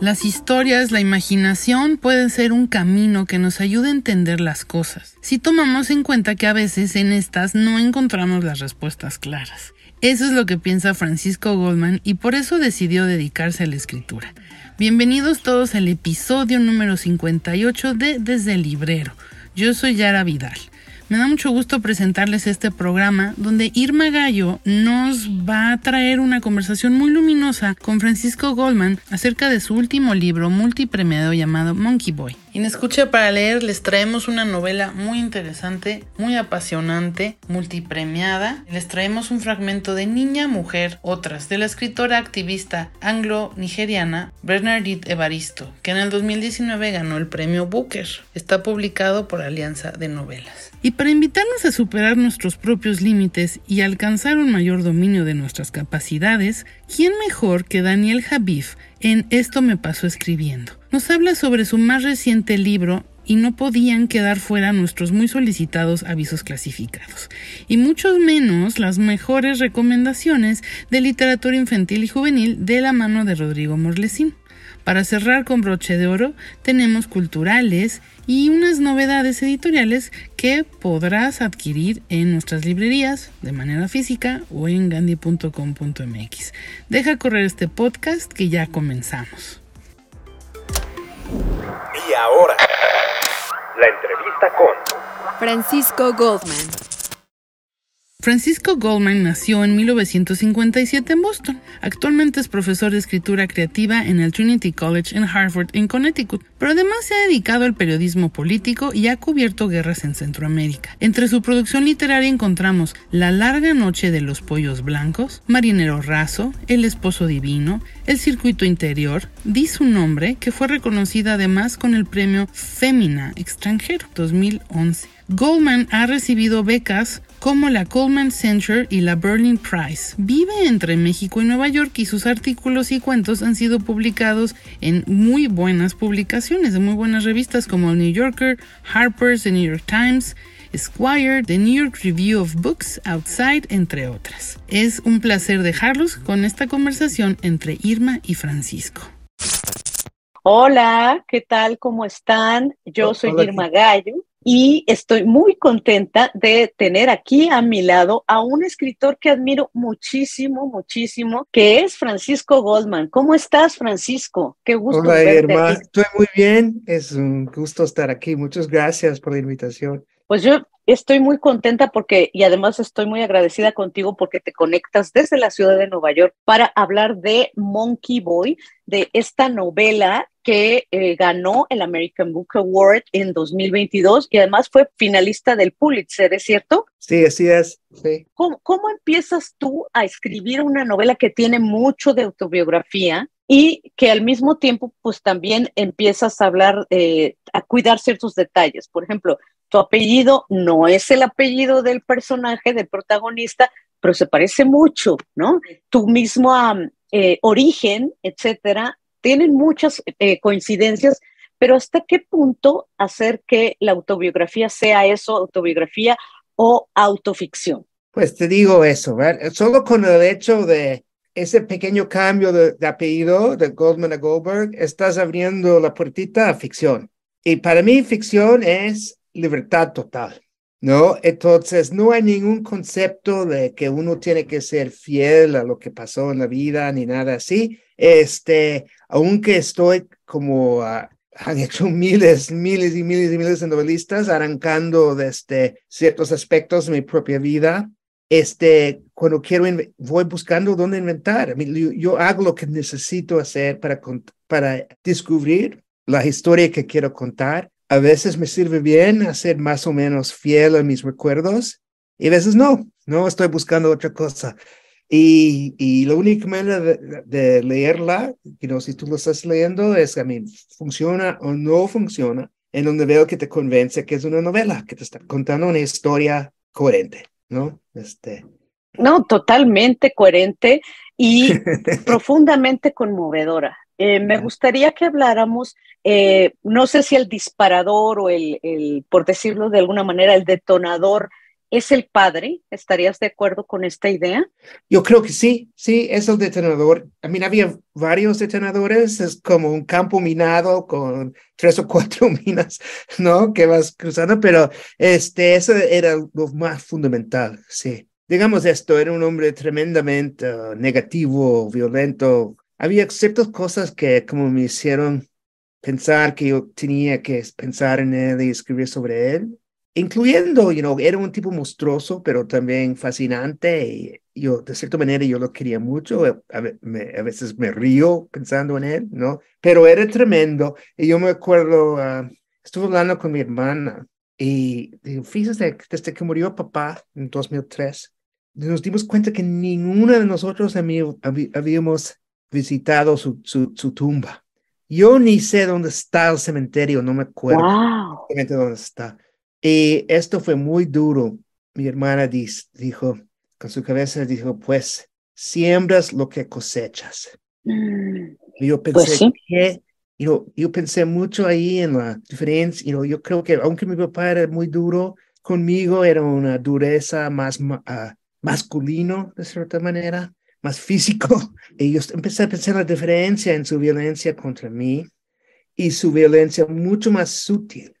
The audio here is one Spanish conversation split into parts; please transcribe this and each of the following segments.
Las historias, la imaginación pueden ser un camino que nos ayude a entender las cosas, si tomamos en cuenta que a veces en estas no encontramos las respuestas claras. Eso es lo que piensa Francisco Goldman y por eso decidió dedicarse a la escritura. Bienvenidos todos al episodio número 58 de Desde el Librero. Yo soy Yara Vidal. Me da mucho gusto presentarles este programa donde Irma Gallo nos va a traer una conversación muy luminosa con Francisco Goldman acerca de su último libro multipremiado llamado Monkey Boy. En Escucha para leer les traemos una novela muy interesante, muy apasionante, multipremiada. Les traemos un fragmento de Niña, Mujer, Otras, de la escritora activista anglo-nigeriana Bernadette Evaristo, que en el 2019 ganó el premio Booker. Está publicado por Alianza de Novelas. Y para invitarnos a superar nuestros propios límites y alcanzar un mayor dominio de nuestras capacidades, ¿quién mejor que Daniel Habif en Esto me pasó escribiendo? Nos habla sobre su más reciente libro y no podían quedar fuera nuestros muy solicitados avisos clasificados, y mucho menos las mejores recomendaciones de literatura infantil y juvenil de la mano de Rodrigo Morlesín. Para cerrar con broche de oro, tenemos culturales y unas novedades editoriales que podrás adquirir en nuestras librerías de manera física o en gandhi.com.mx. Deja correr este podcast que ya comenzamos. Y ahora, la entrevista con Francisco Goldman. Francisco Goldman nació en 1957 en Boston. Actualmente es profesor de escritura creativa en el Trinity College en Harvard, en Connecticut, pero además se ha dedicado al periodismo político y ha cubierto guerras en Centroamérica. Entre su producción literaria encontramos La larga noche de los pollos blancos, Marinero raso, El esposo divino, El circuito interior, Di su nombre, que fue reconocida además con el premio Femina extranjero 2011. Goldman ha recibido becas como la Coleman Center y la Berlin Prize. Vive entre México y Nueva York y sus artículos y cuentos han sido publicados en muy buenas publicaciones, de muy buenas revistas como el New Yorker, Harper's, The New York Times, Esquire, The New York Review of Books, Outside, entre otras. Es un placer dejarlos con esta conversación entre Irma y Francisco. Hola, ¿qué tal? ¿Cómo están? Yo soy Irma Gallo y estoy muy contenta de tener aquí a mi lado a un escritor que admiro muchísimo, muchísimo, que es Francisco Goldman. ¿Cómo estás, Francisco? Qué gusto. Hola, Irma. Estoy muy bien. Es un gusto estar aquí. Muchas gracias por la invitación. Pues yo estoy muy contenta porque, y además estoy muy agradecida contigo porque te conectas desde la ciudad de Nueva York para hablar de Monkey Boy, de esta novela que eh, ganó el American Book Award en 2022 y además fue finalista del Pulitzer, ¿es cierto? Sí, así es. Sí. ¿Cómo, ¿Cómo empiezas tú a escribir una novela que tiene mucho de autobiografía? y que al mismo tiempo pues también empiezas a hablar, eh, a cuidar ciertos detalles. Por ejemplo, tu apellido no es el apellido del personaje, del protagonista, pero se parece mucho, ¿no? Tu misma eh, origen, etcétera, tienen muchas eh, coincidencias, pero ¿hasta qué punto hacer que la autobiografía sea eso, autobiografía o autoficción? Pues te digo eso, ¿verdad? Solo con el hecho de ese pequeño cambio de, de, apellido de Goldman a Goldberg, estás abriendo la puertita a ficción. Y para mí ficción es libertad total, ¿no? Entonces, no hay ningún concepto de que uno tiene que ser fiel a lo que pasó en la vida ni nada así. Este, aunque estoy como uh, han hecho miles, miles y miles y miles de novelistas arrancando desde este, ciertos aspectos de mi propia vida, este, cuando quiero, voy buscando dónde inventar. Yo, yo, hago lo que necesito hacer para, para descubrir la historia que quiero contar. A veces me sirve bien hacer más o menos fiel a mis recuerdos y a veces no, no estoy buscando otra cosa. Y, y la única manera de, de leerla, you know, si tú lo estás leyendo, es, a mí, funciona o no funciona, en donde veo que te convence que es una novela, que te está contando una historia coherente. ¿no? Este. No, totalmente coherente y profundamente conmovedora. Eh, me gustaría que habláramos, eh, no sé si el disparador o el, el, por decirlo de alguna manera, el detonador es el padre. ¿Estarías de acuerdo con esta idea? Yo creo que sí, sí, es el detonador. A mí había varios detonadores, es como un campo minado con tres o cuatro minas, ¿no? Que vas cruzando, pero este, eso era lo más fundamental, sí. Digamos esto, era un hombre tremendamente uh, negativo, violento. Había ciertas cosas que como me hicieron pensar que yo tenía que pensar en él y escribir sobre él incluyendo, you know, era un tipo monstruoso, pero también fascinante. Y yo, de cierta manera, yo lo quería mucho. A, a veces me río pensando en él, ¿no? Pero era tremendo. Y yo me acuerdo, uh, estuve hablando con mi hermana y fíjese, desde que murió papá en 2003, nos dimos cuenta que ninguno de nosotros habíamos visitado su, su, su tumba. Yo ni sé dónde está el cementerio, no me acuerdo wow. dónde está. Y esto fue muy duro. Mi hermana dijo, con su cabeza dijo, pues siembras lo que cosechas. Mm, y yo pensé pues sí. que, yo, yo pensé mucho ahí en la diferencia, you yo creo que aunque mi papá era muy duro conmigo, era una dureza más uh, masculino, de cierta manera, más físico. Y yo empecé a pensar la diferencia en su violencia contra mí y su violencia mucho más sutil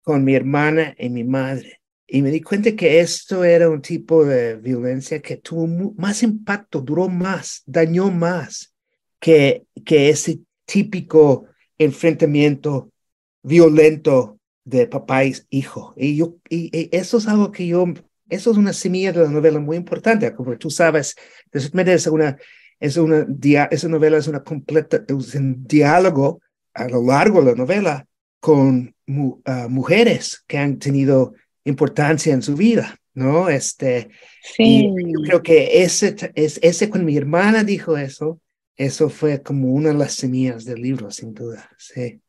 con mi hermana y mi madre. Y me di cuenta que esto era un tipo de violencia que tuvo más impacto, duró más, dañó más que, que ese típico enfrentamiento violento de papá y hijo. Y, yo, y, y eso es algo que yo, eso es una semilla de la novela muy importante, como tú sabes, es una, es una, esa novela es una completa, es un diálogo a lo largo de la novela con mu uh, mujeres que han tenido importancia en su vida, ¿no? Este, sí. y yo creo que ese, es, ese cuando mi hermana dijo eso, eso fue como una de las semillas del libro, sin duda, sí.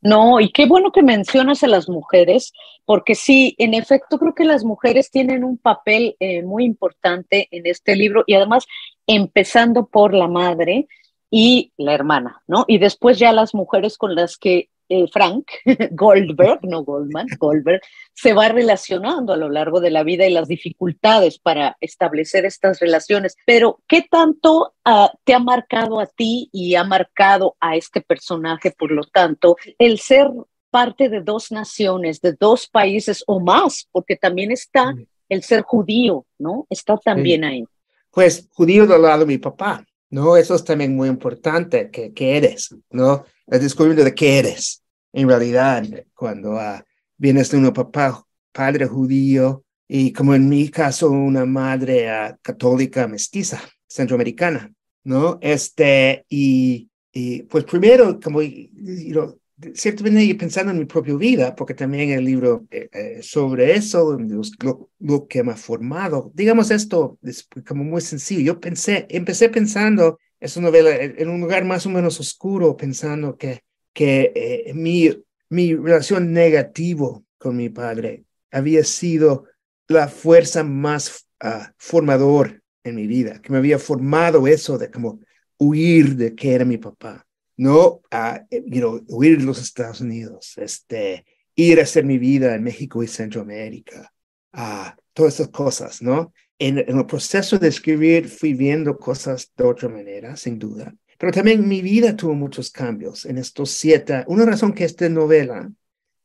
No, y qué bueno que mencionas a las mujeres, porque sí, en efecto, creo que las mujeres tienen un papel eh, muy importante en este libro y además empezando por la madre y la hermana, ¿no? Y después ya las mujeres con las que eh, Frank Goldberg, no Goldman, Goldberg, se va relacionando a lo largo de la vida y las dificultades para establecer estas relaciones. Pero, ¿qué tanto uh, te ha marcado a ti y ha marcado a este personaje, por lo tanto, el ser parte de dos naciones, de dos países o más, porque también está el ser judío, ¿no? Está también ahí. Pues judío del lado de mi papá, ¿no? Eso es también muy importante, que, que eres, ¿no? El descubrimiento de qué eres, en realidad, cuando uh, vienes de un papá, padre judío, y como en mi caso, una madre uh, católica mestiza, centroamericana, ¿no? Este, y, y pues primero, como, you ciertamente pensando en mi propia vida, porque también el libro eh, eh, sobre eso, lo, lo, que me ha formado, digamos esto es como muy sencillo. Yo pensé, empecé pensando esa novela en un lugar más o menos oscuro, pensando que, que eh, mi, mi relación negativo con mi padre había sido la fuerza más uh, formador en mi vida, que me había formado eso de como huir de que era mi papá, no a you know, huir de los Estados Unidos, este, ir a hacer mi vida en México y Centroamérica, a todas esas cosas, ¿no? En, en el proceso de escribir fui viendo cosas de otra manera, sin duda. Pero también mi vida tuvo muchos cambios en estos siete. Una razón que esta novela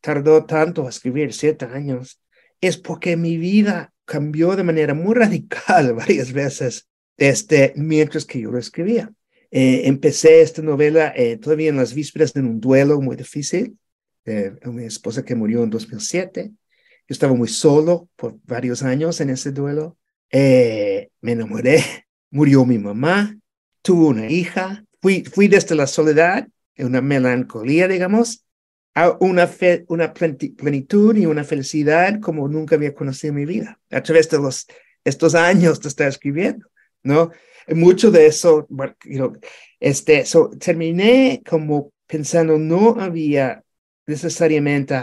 tardó tanto a escribir, siete años, es porque mi vida cambió de manera muy radical varias veces este, mientras que yo lo escribía. Eh, empecé esta novela eh, todavía en las vísperas de un duelo muy difícil. Eh, esposa que murió en 2007. Yo estaba muy solo por varios años en ese duelo. me enamoré, murió mi mamá, tuve una hija, fui, fui desde la soledad, una melancolía, digamos, a una, fe, una plenitud y una felicidad como nunca había conocido en mi vida, a través de los, estos años de estar escribiendo, ¿no? Mucho de eso, you este, so, terminé como pensando, no había necesariamente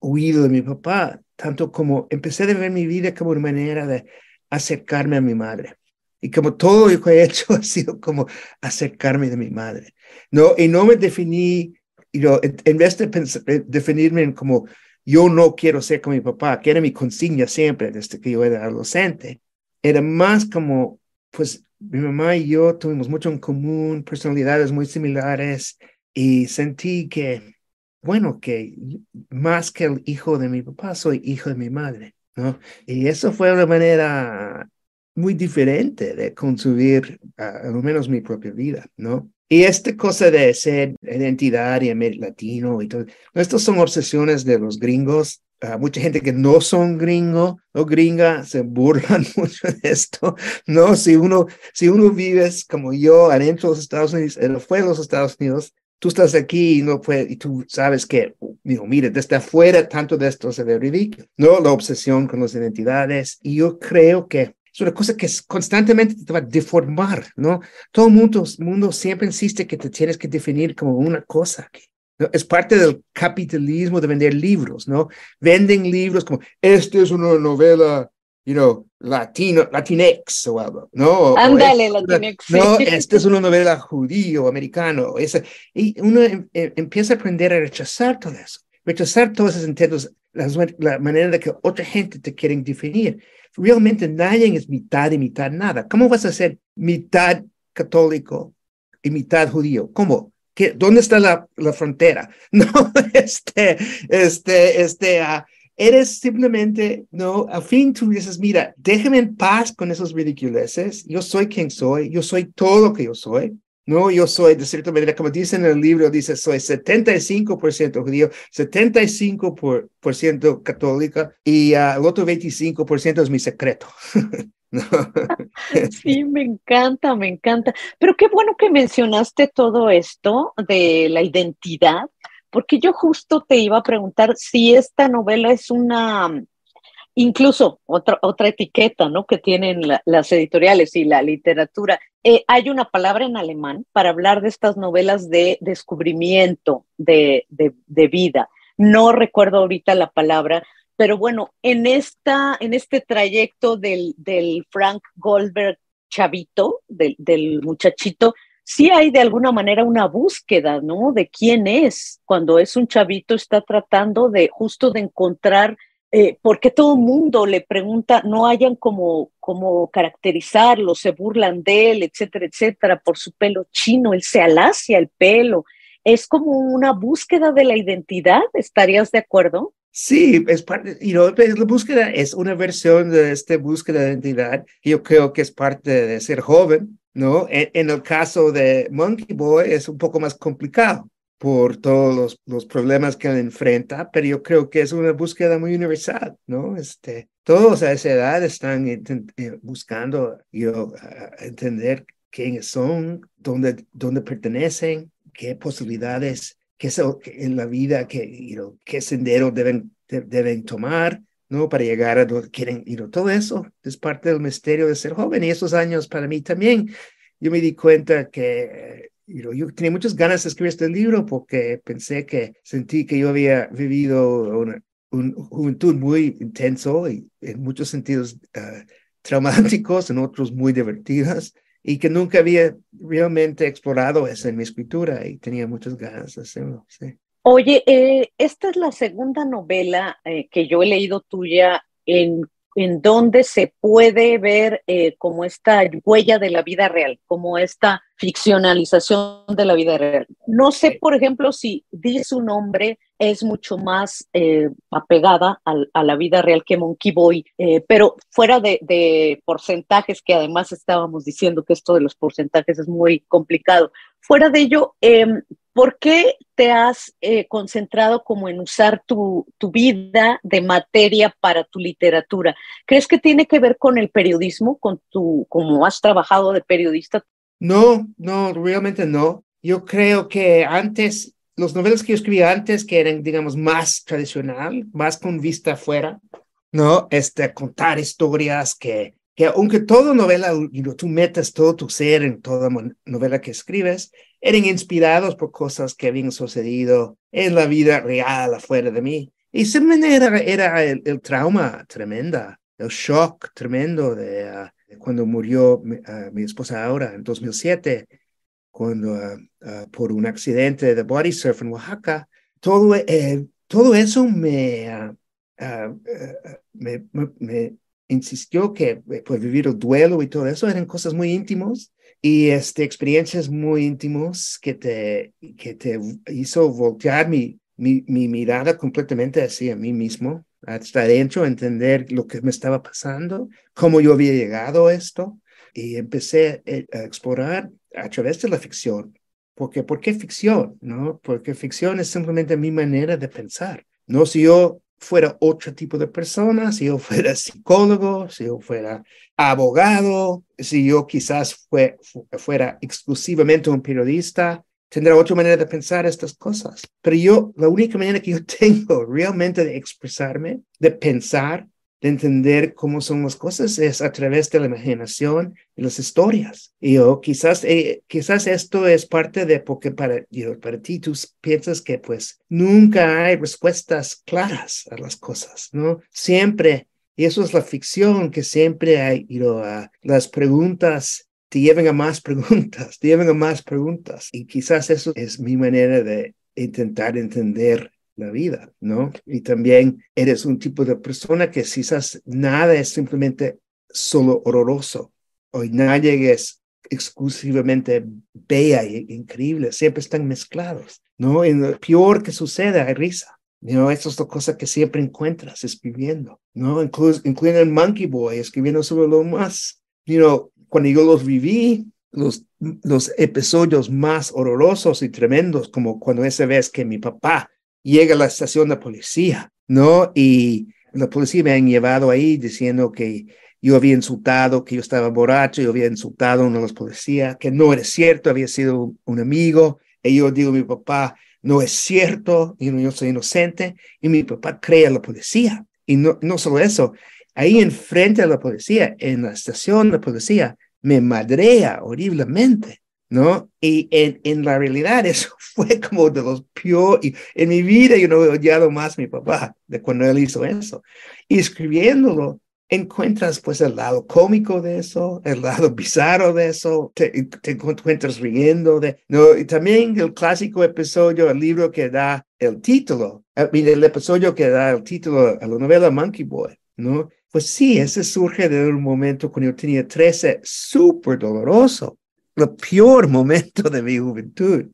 huido de mi papá, tanto como empecé a ver mi vida como una manera de acercarme a mi madre. Y como todo lo que he hecho ha sido como acercarme de mi madre. No, y no me definí, you en vez de eh, definirme como yo no quiero ser como mi papá, que era mi consigna siempre desde que yo era adolescente, era más como, pues mi mamá y yo tuvimos mucho en común, personalidades muy similares y sentí que, bueno, que más que el hijo de mi papá, soy hijo de mi madre, ¿no? Y eso fue una manera muy diferente de concebir a, lo menos mi propia vida, ¿no? Y esta cosa de ser identidad y latino y todo, estas son obsesiones de los gringos. Mucha gente que no son gringo o gringa se burlan mucho de esto, ¿no? Si uno, si uno vives como yo adentro de los Estados Unidos, fuera de los Estados Unidos, tú estás aquí y no puedes, y tú sabes que, you mire, desde afuera tanto de esto se ve ridículo, ¿no? La obsesión con las identidades. Y yo creo que es una cosa que constantemente te va a deformar, ¿no? Todo el mundo, mundo siempre insiste que te tienes que definir como una cosa. ¿No? Es parte del capitalismo de vender libros, ¿no? Venden libros como, esta es una novela, you know, latino, latinex o algo, ¿no? Ándale, latinex. No, esta es una novela judío, americano. Esa, y uno em, em, empieza a aprender a rechazar todo eso, rechazar todos esos intentos, la, la manera de que otra gente te quieren definir realmente nadie es mitad y mitad nada. ¿Cómo vas a ser mitad católico y mitad judío? ¿Cómo? ¿Qué, ¿Dónde está la, la frontera? No, este, este, este, uh, eres simplemente, no, a fin tú dices, mira, déjame en paz con esos ridiculeces, yo soy quien soy, yo soy todo lo que yo soy, no, yo soy, de cierta manera, como dice en el libro, dice, soy 75% judío, 75% católica y uh, el otro 25% es mi secreto. sí, me encanta, me encanta. Pero qué bueno que mencionaste todo esto de la identidad, porque yo justo te iba a preguntar si esta novela es una incluso otra, otra etiqueta ¿no? que tienen las editoriales y la literatura. Eh, hay una palabra en alemán para hablar de estas novelas de descubrimiento de, de, vida. No recuerdo ahorita la palabra, pero bueno, en, esta, en este trayecto del, del Frank Goldberg chavito, del, del muchachito, sí hay de alguna manera una búsqueda, ¿no? De quién es. Cuando es un chavito está tratando de justo de encontrar eh, porque todo el mundo le pregunta, no hayan como, como caracterizarlo, se burlan de él, etcétera, etcétera, por su pelo chino, él se alacia el pelo. Es como una búsqueda de la identidad, ¿estarías de acuerdo? Sí, es parte, y la búsqueda es una versión de esta búsqueda de identidad. Yo creo que es parte de ser joven, ¿no? en el caso de Monkey Boy es un poco más complicado por todos los, los, problemas que enfrenta, pero yo creo que es una búsqueda muy universal, ¿no? Este, todos a esa edad están eh, buscando yo, entender quiénes son, dónde, dónde pertenecen, qué posibilidades, qué en la vida, qué, qué sendero deben, deben tomar, ¿no? Para llegar a donde quieren ir. Todo eso es parte del misterio de ser joven y esos años para mí también. Yo me di cuenta que yo tenía muchas ganas de escribir este libro porque pensé que sentí que yo había vivido una, juventud muy intenso y en muchos sentidos uh, traumáticos, en otros muy divertidas. y que nunca había realmente explorado eso en mi escritura y tenía muchas ganas de hacerlo. Sí. Oye, eh, esta es la segunda novela eh, que yo he leído tuya en, en donde se puede ver eh, como esta huella de la vida real, como esta ficcionalización de la vida real. No sé, por ejemplo, si di su nombre es mucho más apegada a, la vida real que Monkey Boy, pero fuera de, de porcentajes, que además estábamos diciendo que esto de los porcentajes es muy complicado. Fuera de ello, em, ¿Por qué te has eh, concentrado como en usar tu, tu, vida de materia para tu literatura? ¿Crees que tiene que ver con el periodismo, con tu, como has trabajado de periodista? No, no, realmente no. Yo creo que antes, los novelas que yo escribía antes, que eran, digamos, más tradicional, más con vista afuera, ¿no? Este, contar historias que, que aunque toda novela, tú metes todo tu ser en toda novela que escribes, eran inspirados por cosas que habían sucedido en la vida real afuera de mí. Y simplemente era, era el, trauma tremenda, el shock tremendo de, ah, cuando murió ah, mi, esposa ahora en 2007, cuando ah, por un accidente de body surf en Oaxaca. Todo, eh, todo eso me, me, me, insistió que pues, vivir el duelo y todo eso eran cosas muy íntimas y este, experiencias muy íntimos que te, que te hizo voltear mi, mi, mi mirada completamente hacia mí mismo, hasta adentro, entender lo que me estaba pasando, cómo yo había llegado a esto, y empecé eh, a explorar a través de la ficción. Porque, ¿Por qué ficción? ¿no? Porque ficción es simplemente mi manera de pensar. No si yo fuera otro tipo de persona, si yo fuera psicólogo, si yo fuera abogado, si yo quizás fue, fuera exclusivamente un periodista, tendrá otra manera de pensar estas cosas. Pero yo, la única manera que yo tengo realmente de expresarme, de pensar, de entender cómo son las cosas es a través de la imaginación y las historias. Y yo quizás, eh, quizás esto es parte de porque para, para ti tú piensas que pues nunca hay respuestas claras a las cosas, ¿no? Siempre, y eso es la ficción, que siempre hay, you las preguntas te llevan a más preguntas, te llevan a más preguntas. Y quizás eso es mi manera de intentar entender la vida, ¿no? Y también eres un tipo de persona que quizás nada es simplemente solo horroroso, o nadie es exclusivamente bella e increíble, siempre están mezclados, ¿no? Y lo peor que sucede hay risa, ¿no? Eso es la cosa que siempre encuentras escribiendo, ¿no? incluyendo el Monkey Boy, escribiendo sobre lo más, you cuando yo los viví, los, los episodios más horrorosos y tremendos, como cuando esa vez que mi papá llega a la estación de policía, ¿no? Y la policía me han llevado ahí diciendo que yo había insultado, que yo estaba borracho, yo había insultado a uno de los policías, que no era cierto, había sido un amigo. Y yo digo a mi papá, no es cierto, y yo soy inocente. Y mi papá cree a la policía. Y no, no solo eso, ahí enfrente de la policía, en la estación de policía, me madrea horriblemente. ¿No? Y en, en la realidad eso fue como de los peores, en mi vida yo no he odiado más a mi papá de cuando él hizo eso. Y escribiéndolo, encuentras pues el lado cómico de eso, el lado bizarro de eso, te, encuentras riendo de, ¿no? Y también el clásico episodio, el libro que da el título, el, el episodio que da el título a la novela Monkey Boy, ¿no? Pues sí, ese surge de un momento cuando yo tenía 13, súper doloroso, el peor momento de mi juventud,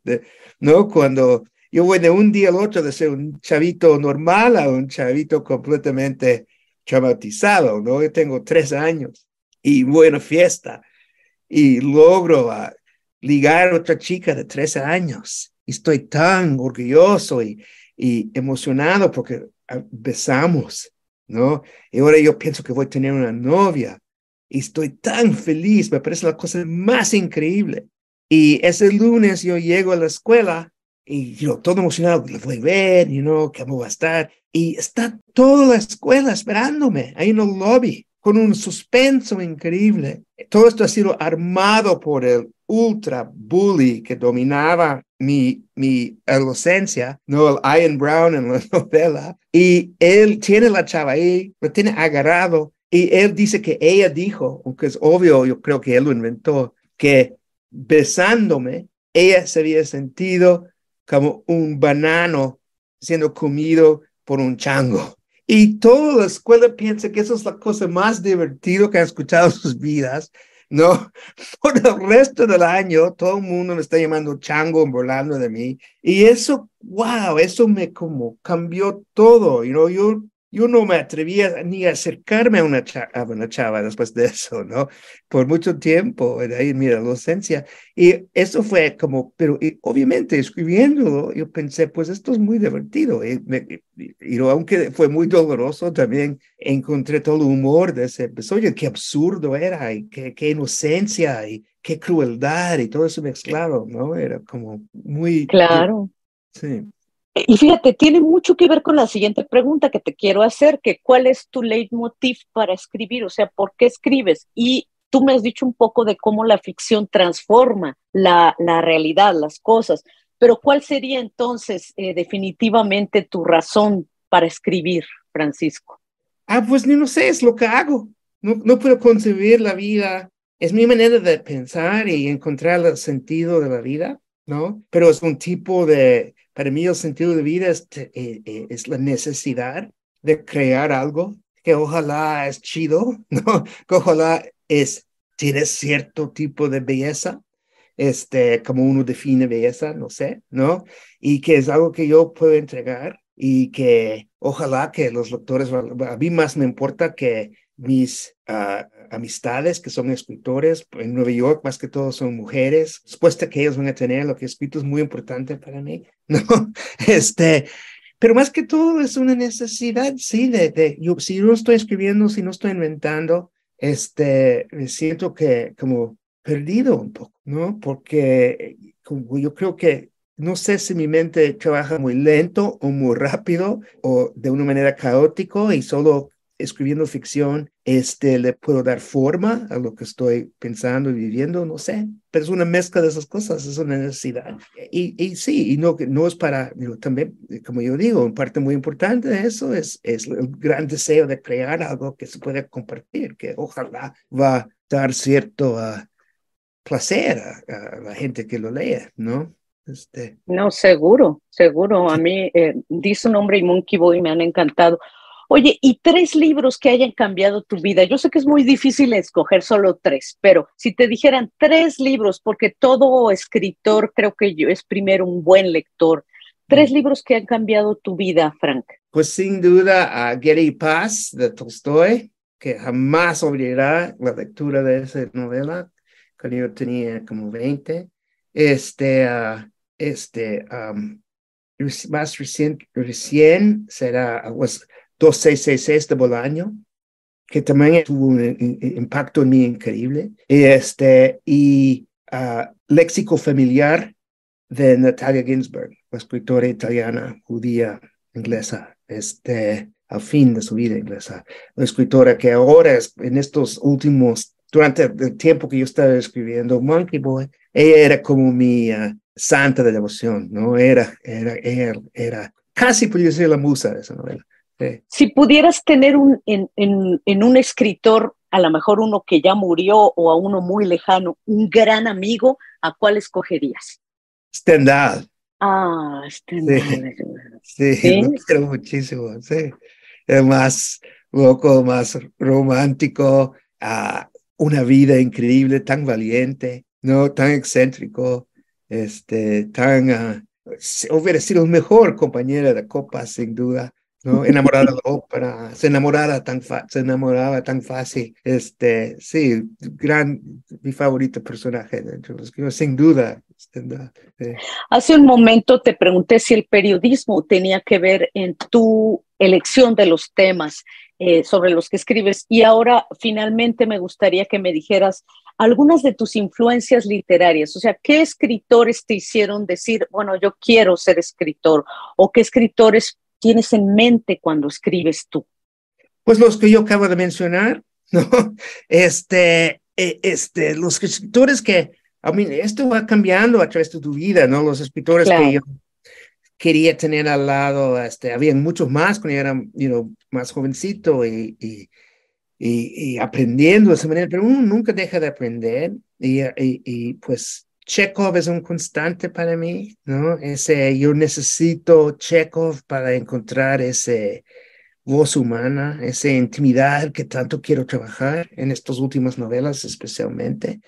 ¿no? Cuando yo voy de un día al otro de ser un chavito normal a un chavito completamente traumatizado, ¿no? Yo tengo tres años y buena fiesta y logro a, ligar a otra chica de 13 años. Y estoy tan orgulloso y, y emocionado porque besamos, ¿no? Y ahora yo pienso que voy a tener una novia y estoy tan feliz, me parece la cosa más increíble. Y ese lunes yo llego a la escuela y yo todo emocionado, le voy a ver, you know, cómo va a estar. Y está toda la escuela esperándome ahí en el lobby con un suspenso increíble. Todo esto ha sido armado por el ultra bully que dominaba mi, mi adolescencia, ¿no? El Ian Brown en la novela. Y él tiene la chava ahí, lo tiene agarrado y él dice que ella dijo, aunque es obvio, yo creo que él lo inventó, que besándome, ella se había sentido como un banano siendo comido por un chango. Y toda la escuela piensa que eso es la cosa más divertida que han escuchado en sus vidas, ¿no? Por el resto del año, todo el mundo me está llamando chango, burlando de mí. Y eso, wow, eso me como cambió todo, you yo yo no me atrevía ni a acercarme a una, a una chava después de eso, ¿no? Por mucho tiempo, ahí en mi adolescencia. Y eso fue como, pero obviamente escribiéndolo, yo pensé, pues esto es muy divertido. Y, y, aunque fue muy doloroso, también encontré todo el humor de ese episodio, qué absurdo era, y qué, qué inocencia, y qué crueldad, y todo eso mezclado, ¿no? Era como muy... Claro. Sí. Y fíjate, tiene mucho que ver con la siguiente pregunta que te quiero hacer, que cuál es tu leitmotiv para escribir, o sea, ¿por qué escribes? Y tú me has dicho un poco de cómo la ficción transforma la, la realidad, las cosas, pero ¿cuál sería entonces eh, definitivamente tu razón para escribir, Francisco? Ah, pues no sé, es lo que hago. No, no puedo concebir la vida. Es mi manera de pensar y encontrar el sentido de la vida, ¿no? Pero es un tipo de, para mí el sentido de vida es, eh, eh, es la necesidad de crear algo que ojalá es chido, ¿no? Que ojalá es, tiene cierto tipo de belleza, este, como uno define belleza, no sé, ¿no? Y que es algo que yo puedo entregar y que ojalá que los lectores, a mí más me importa que mis uh, amistades que son escritores en Nueva York, más que todo son mujeres, supuesta que ellos van a tener lo que he escrito es muy importante para mí, ¿no? Este, pero más que todo es una necesidad, sí, de, de yo, si no estoy escribiendo, si no estoy inventando, este, me siento que como perdido un poco, ¿no? Porque como yo creo que no sé si mi mente trabaja muy lento o muy rápido o de una manera caótico y solo escribiendo ficción, este, le puedo dar forma a lo que estoy pensando y viviendo, no sé, pero es una mezcla de esas cosas, es una necesidad. Y, y sí, y no, no es para, digo, también, como yo digo, una parte muy importante de eso es, es el gran deseo de crear algo que se pueda compartir, que ojalá va a dar cierto uh, placer a, la gente que lo lea, ¿no? Este. No, seguro, seguro. A mí, eh, Dice un hombre y Monkey Boy me han encantado. Oye, y tres libros que hayan cambiado tu vida. Yo sé que es muy difícil escoger solo tres, pero si te dijeran tres libros, porque todo escritor creo que yo es primero un buen lector, tres mm. libros que han cambiado tu vida, Frank. Pues sin duda a Gary Paz de Tolstoy, que jamás olvidará la lectura de esa novela cuando yo tenía como 20. Este, uh, este, um, más recién, recién será, was, 2666 de Bolaño, que también tuvo un, impacto en mí increíble. Este, y uh, Léxico Familiar de Natalia Ginsberg, escritora italiana, judía, inglesa, este, al fin de su vida inglesa. La escritora que ahora, es, en estos últimos, durante el tiempo que yo estaba escribiendo Monkey Boy, ella era como mi uh, santa de devoción, ¿no? Era, era, era, era casi podría ser la musa de esa novela. Si pudieras tener un, en, en, en, un escritor, a lo mejor uno que ya murió o a uno muy lejano, un gran amigo, ¿a cuál escogerías? Stendhal. Ah, Stendhal. Sí, sí, me quiero muchísimo, sí. Es más loco, más romántico, uh, una vida increíble, tan valiente, ¿no? Tan excéntrico, este, tan... Uh, hubiera sido el mejor compañero de copas, sin duda. ¿No? Enamorada de ópera, se enamoraba tan, se enamoraba tan fácil. Este, sí, gran, mi favorito personaje de los sin duda. Hace un momento te pregunté si el periodismo tenía que ver en tu elección de los temas eh, sobre los que escribes y ahora finalmente me gustaría que me dijeras algunas de tus influencias literarias, o sea, ¿qué escritores te hicieron decir, bueno, yo quiero ser escritor? ¿O qué escritores tienes en mente cuando escribes tú? Pues los que yo acabo de mencionar, ¿no? Este, e, este, los escritores que, I mean, esto va cambiando a través de tu vida, ¿no? Los escritores que yo quería tener al lado, este, había muchos más cuando yo era, you know, más jovencito y, y, y, aprendiendo de esa manera, pero uno nunca deja de aprender y, y, pues Chekhov es un constante para mí, ¿no? Ese, yo necesito Chekhov para encontrar ese voz humana, esa intimidad que tanto quiero trabajar en estas últimas novelas especialmente.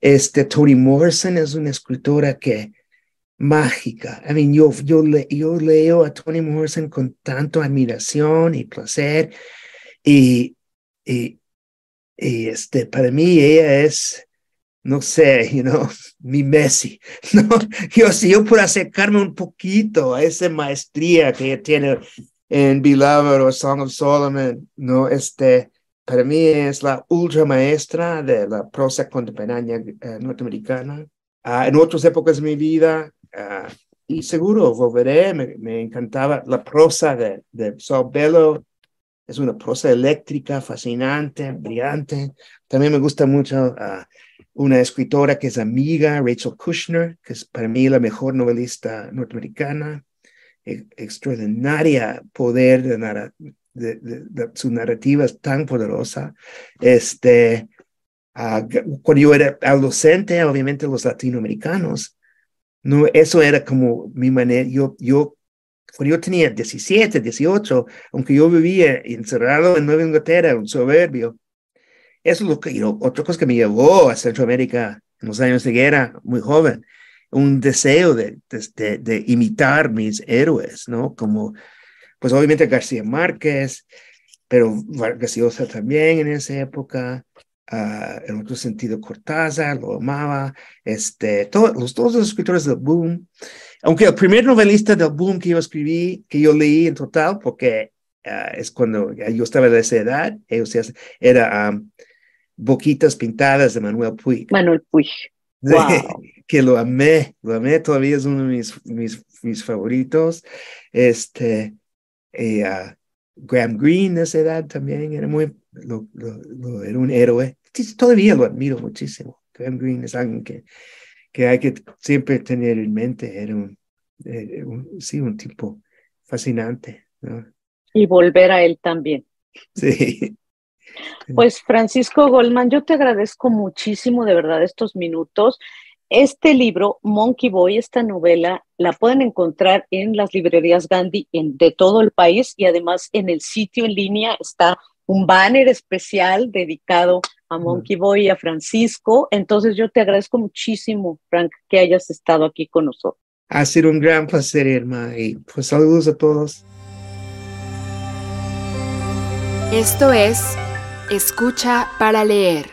Este, Toni Morrison es una escritora que mágica. I mean, yo, yo, le, yo leo a Toni Morrison con tanto admiración y placer y, y, y este, para mí ella es no sé, you know, mi Messi, ¿no? Yo, si yo puedo acercarme un poquito a esa maestría que tiene en Beloved o Song of Solomon, ¿no? Este, para mí es la ultra maestra de la prosa contemporánea eh, norteamericana. Uh, en otras épocas de mi vida, uh, y seguro volveré, me, me, encantaba la prosa de, de Saul Bellow, es una prosa eléctrica, fascinante, brillante. También me gusta mucho uh, una escritora que es amiga, Rachel Kushner, que es para mí la mejor novelista norteamericana, e, extraordinaria poder de, de, su narrativa es tan poderosa. Este, uh, cuando yo era adolescente, obviamente los latinoamericanos, no, eso era como mi manera, yo, yo, cuando yo tenía 17, 18, aunque yo vivía encerrado en Nueva Inglaterra, un soberbio, eso es lo que, otra cosa que me llevó a Centroamérica en los años de guerra, muy joven, un deseo de, de, imitar mis héroes, ¿no? Como, pues obviamente García Márquez, pero Vargas Llosa también en esa época, uh, en otro sentido Cortázar, lo amaba, este, todos los, todos los escritores del boom, aunque el primer novelista del boom que yo escribí, que yo leí en total, porque uh, es cuando yo estaba de esa edad, ellos, era um, Boquitas Pintadas de Manuel Puig. Manuel Puig. Wow. que lo amé, lo amé, todavía es uno de mis, mis, mis favoritos. Este, eh, Graham Greene de esa edad también era muy, lo, lo, era un héroe. Todavía lo admiro muchísimo. Graham Greene es alguien que, que hay que siempre tener en mente. Era un, eh, un sí, un tipo fascinante. ¿no? Y volver a él también. Sí. Pues Francisco Goldman, yo te agradezco muchísimo de verdad estos minutos. Este libro, Monkey Boy, esta novela, la pueden encontrar en las librerías Gandhi de todo el país y además en el sitio en línea está un banner especial dedicado a Monkey Boy y a Francisco. Entonces yo te agradezco muchísimo, Frank, que hayas estado aquí con nosotros. Ha sido un gran placer, Irma, y pues saludos a todos. Esto es Escucha para leer.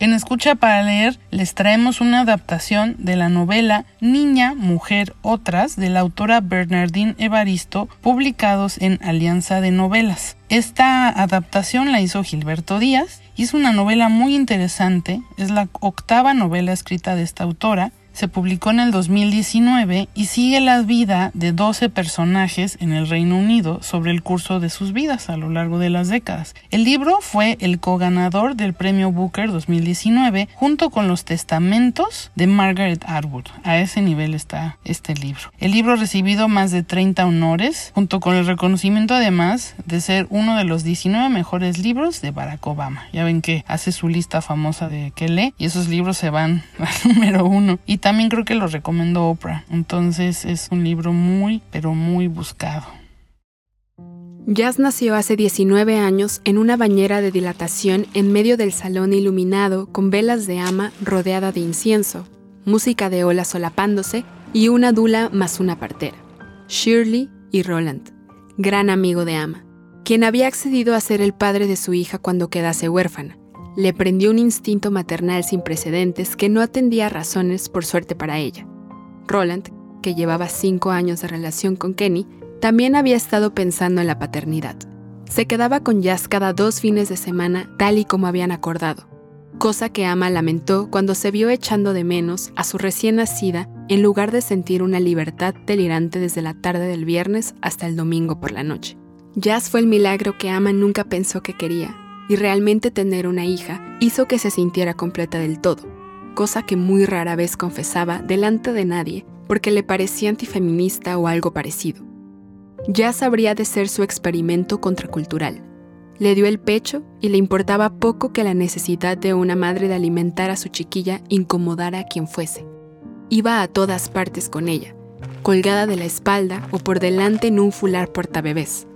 En Escucha para leer les traemos una adaptación de la novela Niña, Mujer, Otras de la autora Bernardine Evaristo, publicados en Alianza de Novelas. Esta adaptación la hizo Gilberto Díaz y es una novela muy interesante, es la octava novela escrita de esta autora se publicó en el 2019 y sigue la vida de 12 personajes en el Reino Unido sobre el curso de sus vidas a lo largo de las décadas. El libro fue el coganador del premio Booker 2019 junto con los testamentos de Margaret Atwood. A ese nivel está este libro. El libro ha recibido más de 30 honores junto con el reconocimiento además de ser uno de los 19 mejores libros de Barack Obama. Ya ven que hace su lista famosa de que lee y esos libros se van al número uno. Y también creo que lo recomendó Oprah. Entonces es un libro muy, pero muy buscado. Jazz nació hace 19 años en una bañera de dilatación en medio del salón iluminado con velas de ama rodeada de incienso, música de olas solapándose y una dula más una partera. Shirley y Roland, gran amigo de ama, quien había accedido a ser el padre de su hija cuando quedase huérfana le prendió un instinto maternal sin precedentes que no atendía a razones por suerte para ella. Roland, que llevaba cinco años de relación con Kenny, también había estado pensando en la paternidad. Se quedaba con Jazz cada dos fines de semana tal y como habían acordado, cosa que Ama lamentó cuando se vio echando de menos a su recién nacida en lugar de sentir una libertad delirante desde la tarde del viernes hasta el domingo por la noche. Jazz fue el milagro que Ama nunca pensó que quería, y realmente tener una hija hizo que se sintiera completa del todo, cosa que muy rara vez confesaba delante de nadie porque le parecía antifeminista o algo parecido. Ya sabría de ser su experimento contracultural. le dio el pecho y le importaba poco que la necesidad de una madre de alimentar a su chiquilla incomodara a quien fuese. Iba a todas partes con ella, colgada de la espalda o por delante en un fular portabebés.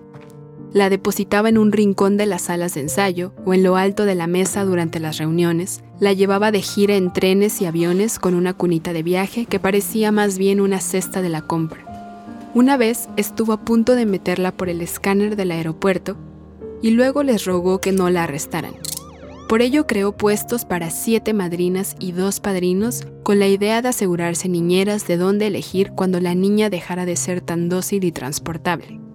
La depositaba en un rincón de las salas de ensayo o en lo alto de la mesa durante las reuniones, la llevaba de gira en trenes y aviones con una cunita de viaje que parecía más bien una cesta de la compra. Una vez estuvo a punto de meterla por el escáner del aeropuerto y luego les rogó que no la arrestaran. Por ello creó puestos para siete madrinas y dos padrinos con la idea de asegurarse niñeras de dónde elegir cuando la niña dejara de ser tan dócil y transportable.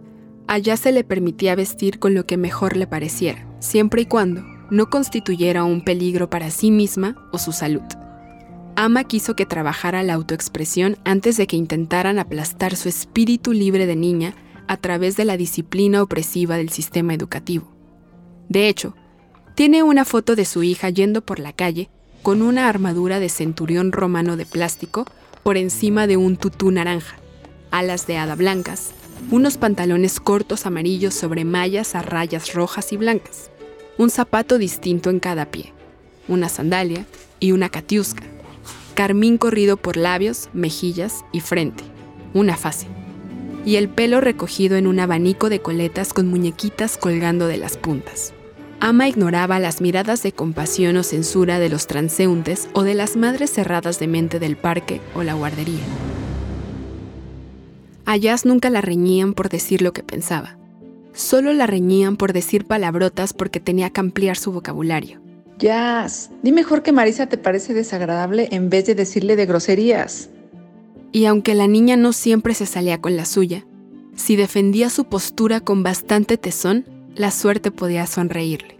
Allá se le permitía vestir con lo que mejor le pareciera, siempre y cuando no constituyera un peligro para sí misma o su salud. Ama quiso que trabajara la autoexpresión antes de que intentaran aplastar su espíritu libre de niña a través de la disciplina opresiva del sistema educativo. De hecho, tiene una foto de su hija yendo por la calle con una armadura de centurión romano de plástico por encima de un tutú naranja, alas de hada blancas, unos pantalones cortos amarillos sobre mallas a rayas rojas y blancas, un zapato distinto en cada pie, una sandalia y una catiusca, carmín corrido por labios, mejillas y frente, una fase. Y el pelo recogido en un abanico de coletas con muñequitas colgando de las puntas. Ama ignoraba las miradas de compasión o censura de los transeúntes o de las madres cerradas de mente del parque o la guardería. A Jazz nunca la reñían por decir lo que pensaba. Solo la reñían por decir palabrotas porque tenía que ampliar su vocabulario. Jazz, di mejor que Marisa te parece desagradable en vez de decirle de groserías y aunque la niña no siempre se salía con la suya, si defendía su postura con bastante tesón, la suerte podía sonreírle.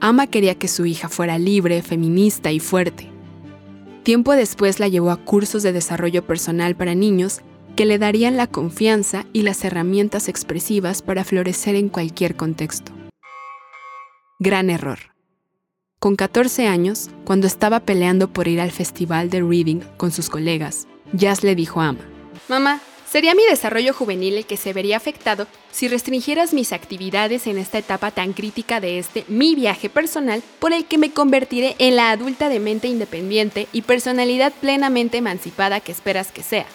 Ama quería que su hija fuera libre, feminista y fuerte. Tiempo después la llevó a cursos de desarrollo personal para niños que le darían la confianza y las herramientas expresivas para florecer en cualquier contexto. Gran error. Con 14 años, cuando estaba peleando por ir al festival de reading con sus colegas, Jazz le dijo a Ama, Mamá, sería mi desarrollo juvenil el que se vería afectado si restringieras mis actividades en esta etapa tan crítica de este mi viaje personal por el que me convertiré en la adulta de mente independiente y personalidad plenamente emancipada que esperas que sea.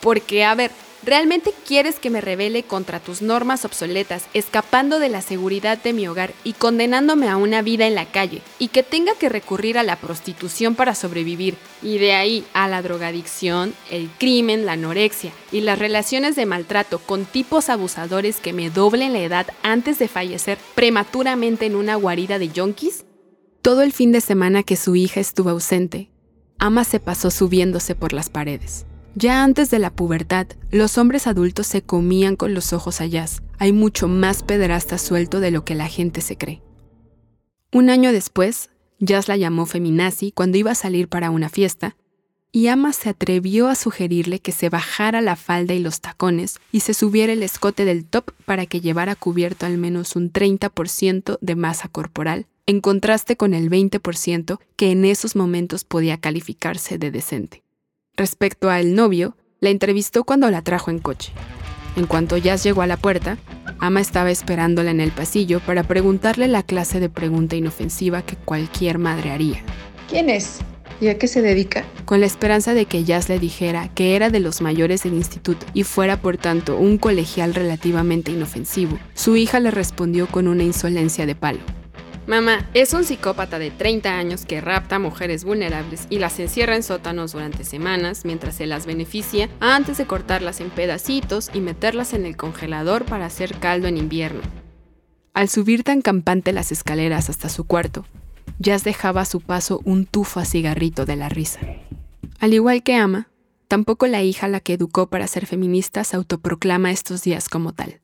Porque, a ver, ¿Realmente quieres que me rebele contra tus normas obsoletas, escapando de la seguridad de mi hogar y condenándome a una vida en la calle, y que tenga que recurrir a la prostitución para sobrevivir, y de ahí a la drogadicción, el crimen, la anorexia y las relaciones de maltrato con tipos abusadores que me doblen la edad antes de fallecer prematuramente en una guarida de yonkis? Todo el fin de semana que su hija estuvo ausente, Ama se pasó subiéndose por las paredes. Ya antes de la pubertad, los hombres adultos se comían con los ojos allá. Hay mucho más pederasta suelto de lo que la gente se cree. Un año después, Jazz la llamó feminazi cuando iba a salir para una fiesta, y Ama se atrevió a sugerirle que se bajara la falda y los tacones y se subiera el escote del top para que llevara cubierto al menos un 30% de masa corporal, en contraste con el 20% que en esos momentos podía calificarse de decente. Respecto al novio, la entrevistó cuando la trajo en coche. En cuanto Jazz llegó a la puerta, Ama estaba esperándola en el pasillo para preguntarle la clase de pregunta inofensiva que cualquier madre haría. ¿Quién es? ¿Y a qué se dedica? Con la esperanza de que Jazz le dijera que era de los mayores del instituto y fuera por tanto un colegial relativamente inofensivo, su hija le respondió con una insolencia de palo. Mamá, es un psicópata de 30 años que rapta a mujeres vulnerables y las encierra en sótanos durante semanas mientras se las beneficia antes de cortarlas en pedacitos y meterlas en el congelador para hacer caldo en invierno. Al subir tan campante las escaleras hasta su cuarto, Jazz dejaba a su paso un tufo a cigarrito de la risa. Al igual que Ama, tampoco la hija la que educó para ser feminista se autoproclama estos días como tal.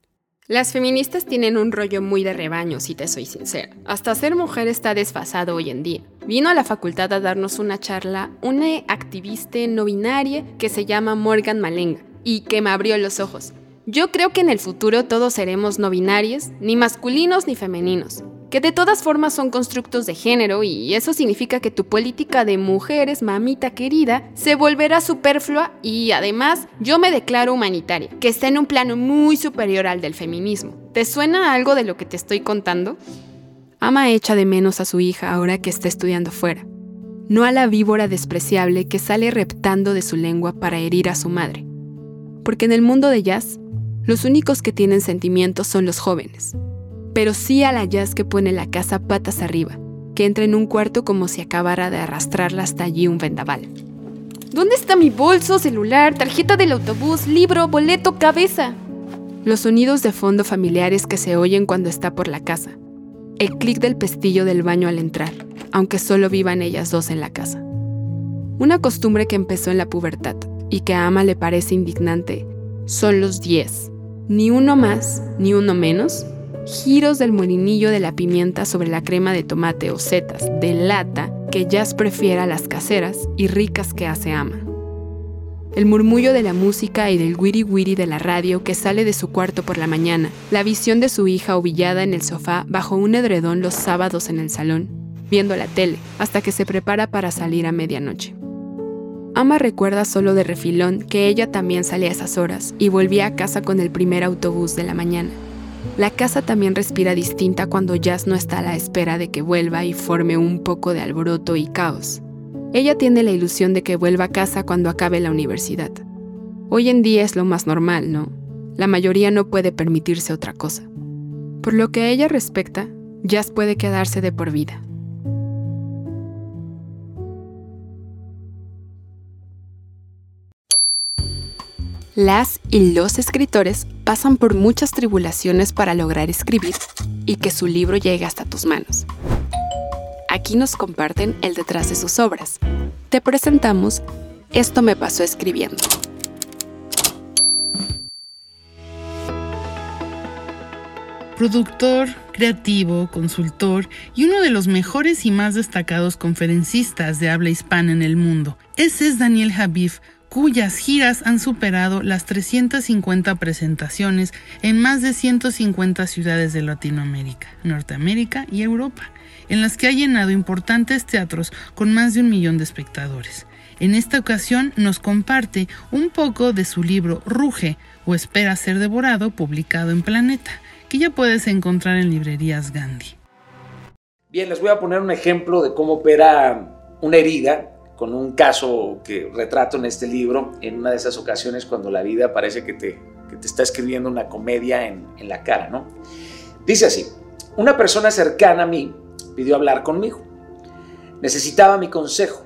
Las feministas tienen un rollo muy de rebaño, si te soy sincera. Hasta ser mujer está desfasado hoy en día. Vino a la facultad a darnos una charla una activista no binaria que se llama Morgan Malenga y que me abrió los ojos. Yo creo que en el futuro todos seremos no binarios, ni masculinos ni femeninos. Que de todas formas son constructos de género y eso significa que tu política de mujeres, mamita querida, se volverá superflua y además yo me declaro humanitaria, que está en un plano muy superior al del feminismo. ¿Te suena algo de lo que te estoy contando? Ama echa de menos a su hija ahora que está estudiando fuera, no a la víbora despreciable que sale reptando de su lengua para herir a su madre. Porque en el mundo de jazz, los únicos que tienen sentimientos son los jóvenes, pero sí a la jazz que pone la casa patas arriba, que entra en un cuarto como si acabara de arrastrarla hasta allí un vendaval. ¿Dónde está mi bolso, celular, tarjeta del autobús, libro, boleto, cabeza? Los sonidos de fondo familiares que se oyen cuando está por la casa, el clic del pestillo del baño al entrar, aunque solo vivan ellas dos en la casa. Una costumbre que empezó en la pubertad y que a Ama le parece indignante son los 10. Ni uno más, ni uno menos. Giros del molinillo de la pimienta sobre la crema de tomate o setas de lata que Jazz prefiera las caseras y ricas que hace Ama el murmullo de la música y del wiri wiri de la radio que sale de su cuarto por la mañana, la visión de su hija ovillada en el sofá bajo un edredón los sábados en el salón, viendo la tele, hasta que se prepara para salir a medianoche. Ama recuerda solo de refilón que ella también salía a esas horas y volvía a casa con el primer autobús de la mañana. La casa también respira distinta cuando Jazz no está a la espera de que vuelva y forme un poco de alboroto y caos. Ella tiene la ilusión de que vuelva a casa cuando acabe la universidad. Hoy en día es lo más normal, ¿no? La mayoría no puede permitirse otra cosa. Por lo que a ella respecta, Jazz puede quedarse de por vida. Las y los escritores pasan por muchas tribulaciones para lograr escribir y que su libro llegue hasta tus manos. Aquí nos comparten el detrás de sus obras. Te presentamos Esto me pasó escribiendo. Productor, creativo, consultor y uno de los mejores y más destacados conferencistas de habla hispana en el mundo. Ese es Daniel Habib, cuyas giras han superado las 350 presentaciones en más de 150 ciudades de Latinoamérica, Norteamérica y Europa en las que ha llenado importantes teatros con más de un millón de espectadores. En esta ocasión nos comparte un poco de su libro Ruge o Espera ser devorado, publicado en Planeta, que ya puedes encontrar en librerías Gandhi. Bien, les voy a poner un ejemplo de cómo opera una herida con un caso que retrato en este libro, en una de esas ocasiones cuando la vida parece que te, te está escribiendo una comedia en, en la cara, ¿no? Dice así, una persona cercana a mí pidió hablar conmigo. Necesitaba mi consejo.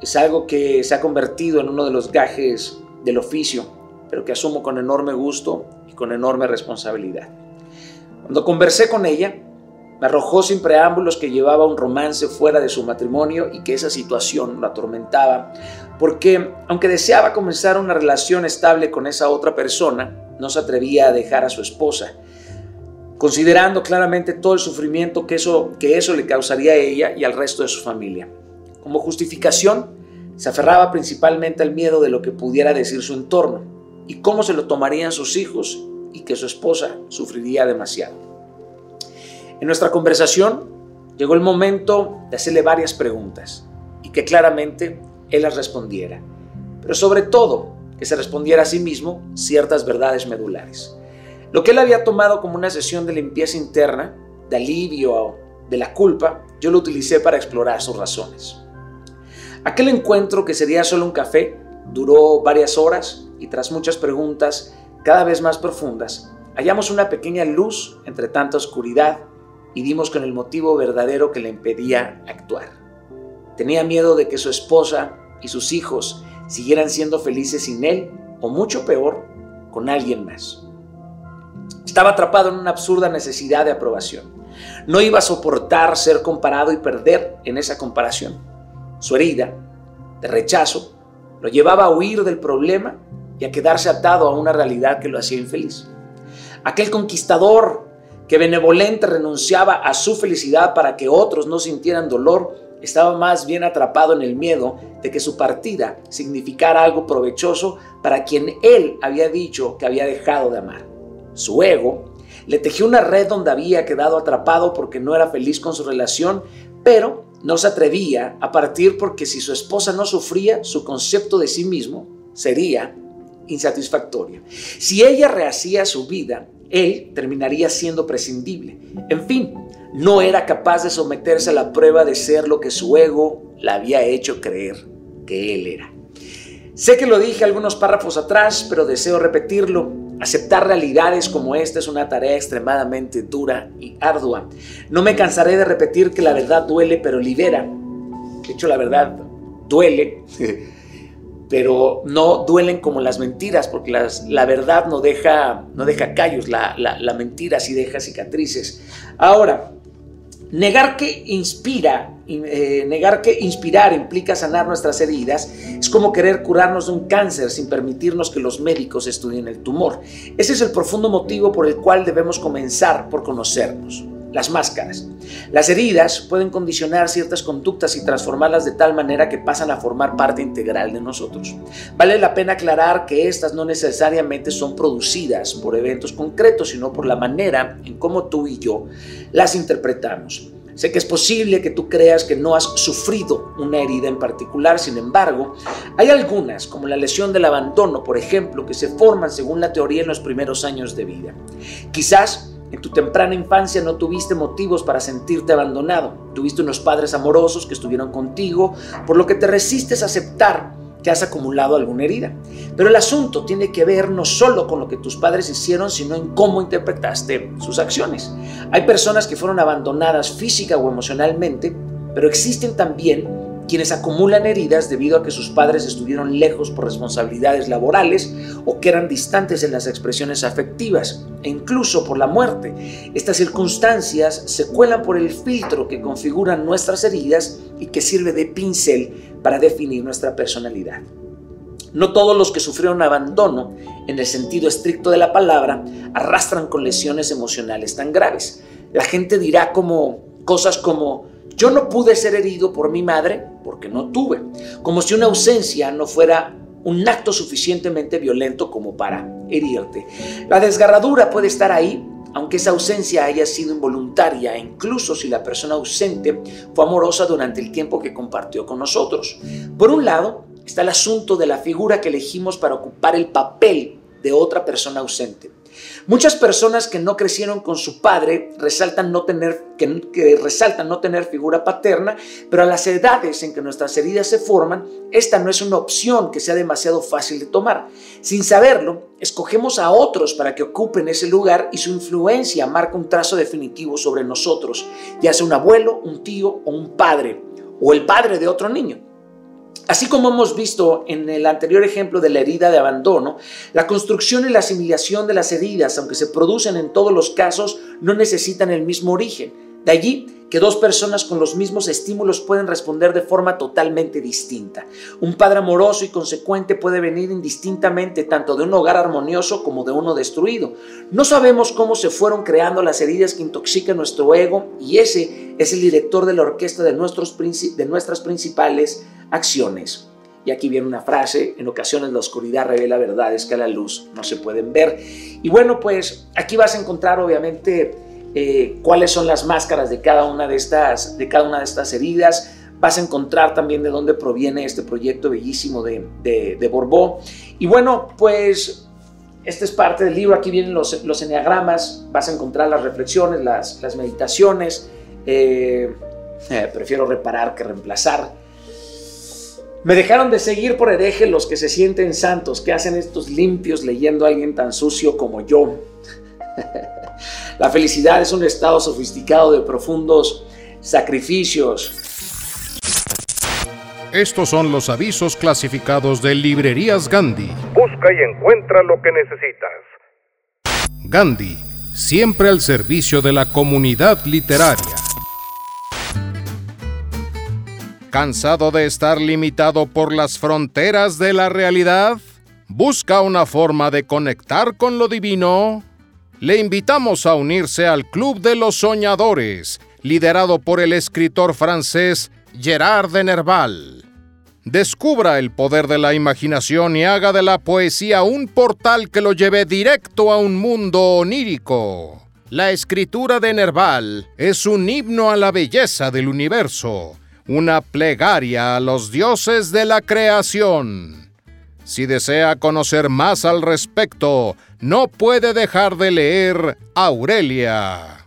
Es algo que se ha convertido en uno de los gajes del oficio, pero que asumo con enorme gusto y con enorme responsabilidad. Cuando conversé con ella, me arrojó sin preámbulos que llevaba un romance fuera de su matrimonio y que esa situación lo atormentaba, porque aunque deseaba comenzar una relación estable con esa otra persona, no se atrevía a dejar a su esposa considerando claramente todo el sufrimiento que eso, que eso le causaría a ella y al resto de su familia. Como justificación, se aferraba principalmente al miedo de lo que pudiera decir su entorno y cómo se lo tomarían sus hijos y que su esposa sufriría demasiado. En nuestra conversación llegó el momento de hacerle varias preguntas y que claramente él las respondiera, pero sobre todo que se respondiera a sí mismo ciertas verdades medulares. Lo que él había tomado como una sesión de limpieza interna, de alivio de la culpa, yo lo utilicé para explorar sus razones. Aquel encuentro, que sería solo un café, duró varias horas y tras muchas preguntas cada vez más profundas, hallamos una pequeña luz entre tanta oscuridad y dimos con el motivo verdadero que le impedía actuar. Tenía miedo de que su esposa y sus hijos siguieran siendo felices sin él o mucho peor, con alguien más. Estaba atrapado en una absurda necesidad de aprobación. No iba a soportar ser comparado y perder en esa comparación. Su herida de rechazo lo llevaba a huir del problema y a quedarse atado a una realidad que lo hacía infeliz. Aquel conquistador que benevolente renunciaba a su felicidad para que otros no sintieran dolor, estaba más bien atrapado en el miedo de que su partida significara algo provechoso para quien él había dicho que había dejado de amar. Su ego le tejió una red donde había quedado atrapado porque no era feliz con su relación, pero no se atrevía a partir porque si su esposa no sufría, su concepto de sí mismo sería insatisfactorio. Si ella rehacía su vida, él terminaría siendo prescindible. En fin, no era capaz de someterse a la prueba de ser lo que su ego le había hecho creer que él era. Sé que lo dije algunos párrafos atrás, pero deseo repetirlo. Aceptar realidades como esta es una tarea extremadamente dura y ardua. No me cansaré de repetir que la verdad duele, pero libera. De hecho, la verdad duele, pero no duelen como las mentiras, porque la verdad no deja, no deja callos, la, la mentira sí deja cicatrices. Ahora, Negar que inspira, eh, negar que inspirar implica sanar nuestras heridas es como querer curarnos de un cáncer sin permitirnos que los médicos estudien el tumor. Ese es el profundo motivo por el cual debemos comenzar por conocernos. Las máscaras. Las heridas pueden condicionar ciertas conductas y transformarlas de tal manera que pasan a formar parte integral de nosotros. Vale la pena aclarar que estas no necesariamente son producidas por eventos concretos, sino por la manera en cómo tú y yo las interpretamos. Sé que es posible que tú creas que no has sufrido una herida en particular, sin embargo, hay algunas, como la lesión del abandono, por ejemplo, que se forman según la teoría en los primeros años de vida. Quizás en tu temprana infancia no tuviste motivos para sentirte abandonado. Tuviste unos padres amorosos que estuvieron contigo, por lo que te resistes a aceptar que has acumulado alguna herida. Pero el asunto tiene que ver no solo con lo que tus padres hicieron, sino en cómo interpretaste sus acciones. Hay personas que fueron abandonadas física o emocionalmente, pero existen también quienes acumulan heridas debido a que sus padres estuvieron lejos por responsabilidades laborales o que eran distantes en las expresiones afectivas e incluso por la muerte. Estas circunstancias se cuelan por el filtro que configuran nuestras heridas y que sirve de pincel para definir nuestra personalidad. No todos los que sufrieron abandono, en el sentido estricto de la palabra, arrastran con lesiones emocionales tan graves. La gente dirá como cosas como yo no pude ser herido por mi madre porque no tuve, como si una ausencia no fuera un acto suficientemente violento como para herirte. La desgarradura puede estar ahí, aunque esa ausencia haya sido involuntaria, incluso si la persona ausente fue amorosa durante el tiempo que compartió con nosotros. Por un lado, está el asunto de la figura que elegimos para ocupar el papel de otra persona ausente. Muchas personas que no crecieron con su padre resaltan no tener, que, resaltan no tener figura paterna, pero a las edades en que nuestras heridas se forman, esta no es una opción que sea demasiado fácil de tomar. Sin saberlo, escogemos a otros para que ocupen ese lugar y su influencia marca un trazo definitivo sobre nosotros, ya sea un abuelo, un tío o un padre, o el padre de otro niño. Así como hemos visto en el anterior ejemplo de la herida de abandono, la construcción y la asimilación de las heridas, aunque se producen en todos los casos, no necesitan el mismo origen. De allí que dos personas con los mismos estímulos pueden responder de forma totalmente distinta. Un padre amoroso y consecuente puede venir indistintamente tanto de un hogar armonioso como de uno destruido. No sabemos cómo se fueron creando las heridas que intoxican nuestro ego y ese es el director de la orquesta de, de nuestras principales acciones. Y aquí viene una frase, en ocasiones la oscuridad revela verdades que a la luz no se pueden ver. Y bueno, pues aquí vas a encontrar obviamente eh, cuáles son las máscaras de cada, una de estas, de cada una de estas heridas. Vas a encontrar también de dónde proviene este proyecto bellísimo de, de, Borbó. Y bueno, pues esta es parte del libro. Aquí vienen los, los enneagramas. Vas a encontrar las reflexiones, las, las meditaciones. Eh, eh, prefiero reparar que reemplazar. Me dejaron de seguir por hereje los que se sienten santos, que hacen estos limpios leyendo a alguien tan sucio como yo. La felicidad es un estado sofisticado de profundos sacrificios. Estos son los avisos clasificados de Librerías Gandhi. Busca y encuentra lo que necesitas. Gandhi, siempre al servicio de la comunidad literaria. ¿Cansado de estar limitado por las fronteras de la realidad? ¿Busca una forma de conectar con lo divino? Le invitamos a unirse al Club de los Soñadores, liderado por el escritor francés Gerard de Nerval. Descubra el poder de la imaginación y haga de la poesía un portal que lo lleve directo a un mundo onírico. La escritura de Nerval es un himno a la belleza del universo, una plegaria a los dioses de la creación. Si desea conocer más al respecto, no puede dejar de leer Aurelia.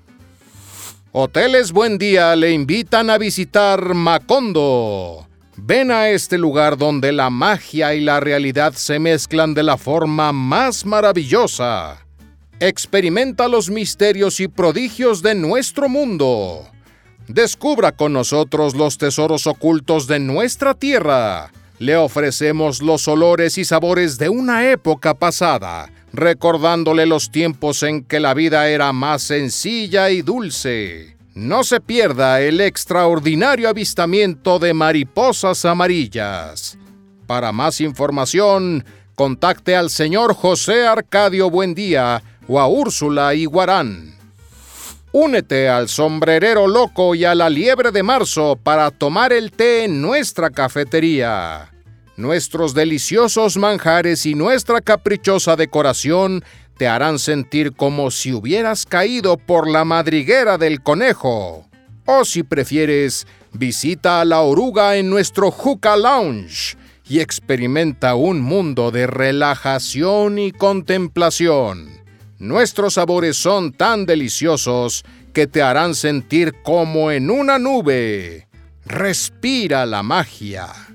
Hoteles Buen Día le invitan a visitar Macondo. Ven a este lugar donde la magia y la realidad se mezclan de la forma más maravillosa. Experimenta los misterios y prodigios de nuestro mundo. Descubra con nosotros los tesoros ocultos de nuestra tierra. Le ofrecemos los olores y sabores de una época pasada, recordándole los tiempos en que la vida era más sencilla y dulce. No se pierda el extraordinario avistamiento de mariposas amarillas. Para más información, contacte al señor José Arcadio Buendía o a Úrsula Iguarán. Únete al sombrerero loco y a la liebre de marzo para tomar el té en nuestra cafetería. Nuestros deliciosos manjares y nuestra caprichosa decoración te harán sentir como si hubieras caído por la madriguera del conejo. O si prefieres, visita a la oruga en nuestro Juca Lounge y experimenta un mundo de relajación y contemplación. Nuestros sabores son tan deliciosos que te harán sentir como en una nube. Respira la magia.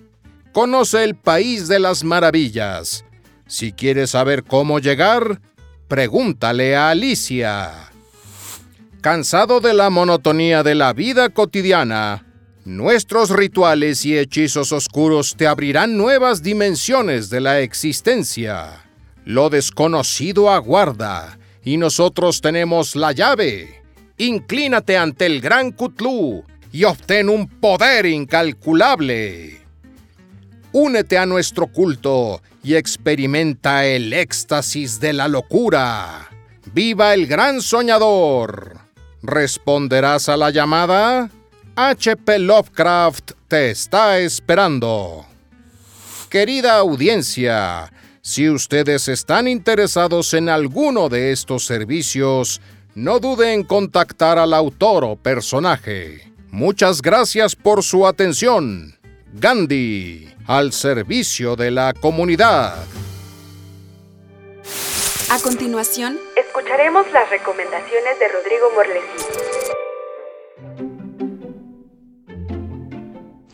Conoce el país de las maravillas. Si quieres saber cómo llegar, pregúntale a Alicia. Cansado de la monotonía de la vida cotidiana, nuestros rituales y hechizos oscuros te abrirán nuevas dimensiones de la existencia. Lo desconocido aguarda y nosotros tenemos la llave. Inclínate ante el gran Cthulhu y obtén un poder incalculable. Únete a nuestro culto y experimenta el éxtasis de la locura. ¡Viva el gran soñador! ¿Responderás a la llamada? HP Lovecraft te está esperando. Querida audiencia, si ustedes están interesados en alguno de estos servicios, no duden en contactar al autor o personaje. Muchas gracias por su atención. Gandhi, al servicio de la comunidad. A continuación, escucharemos las recomendaciones de Rodrigo Morlesí.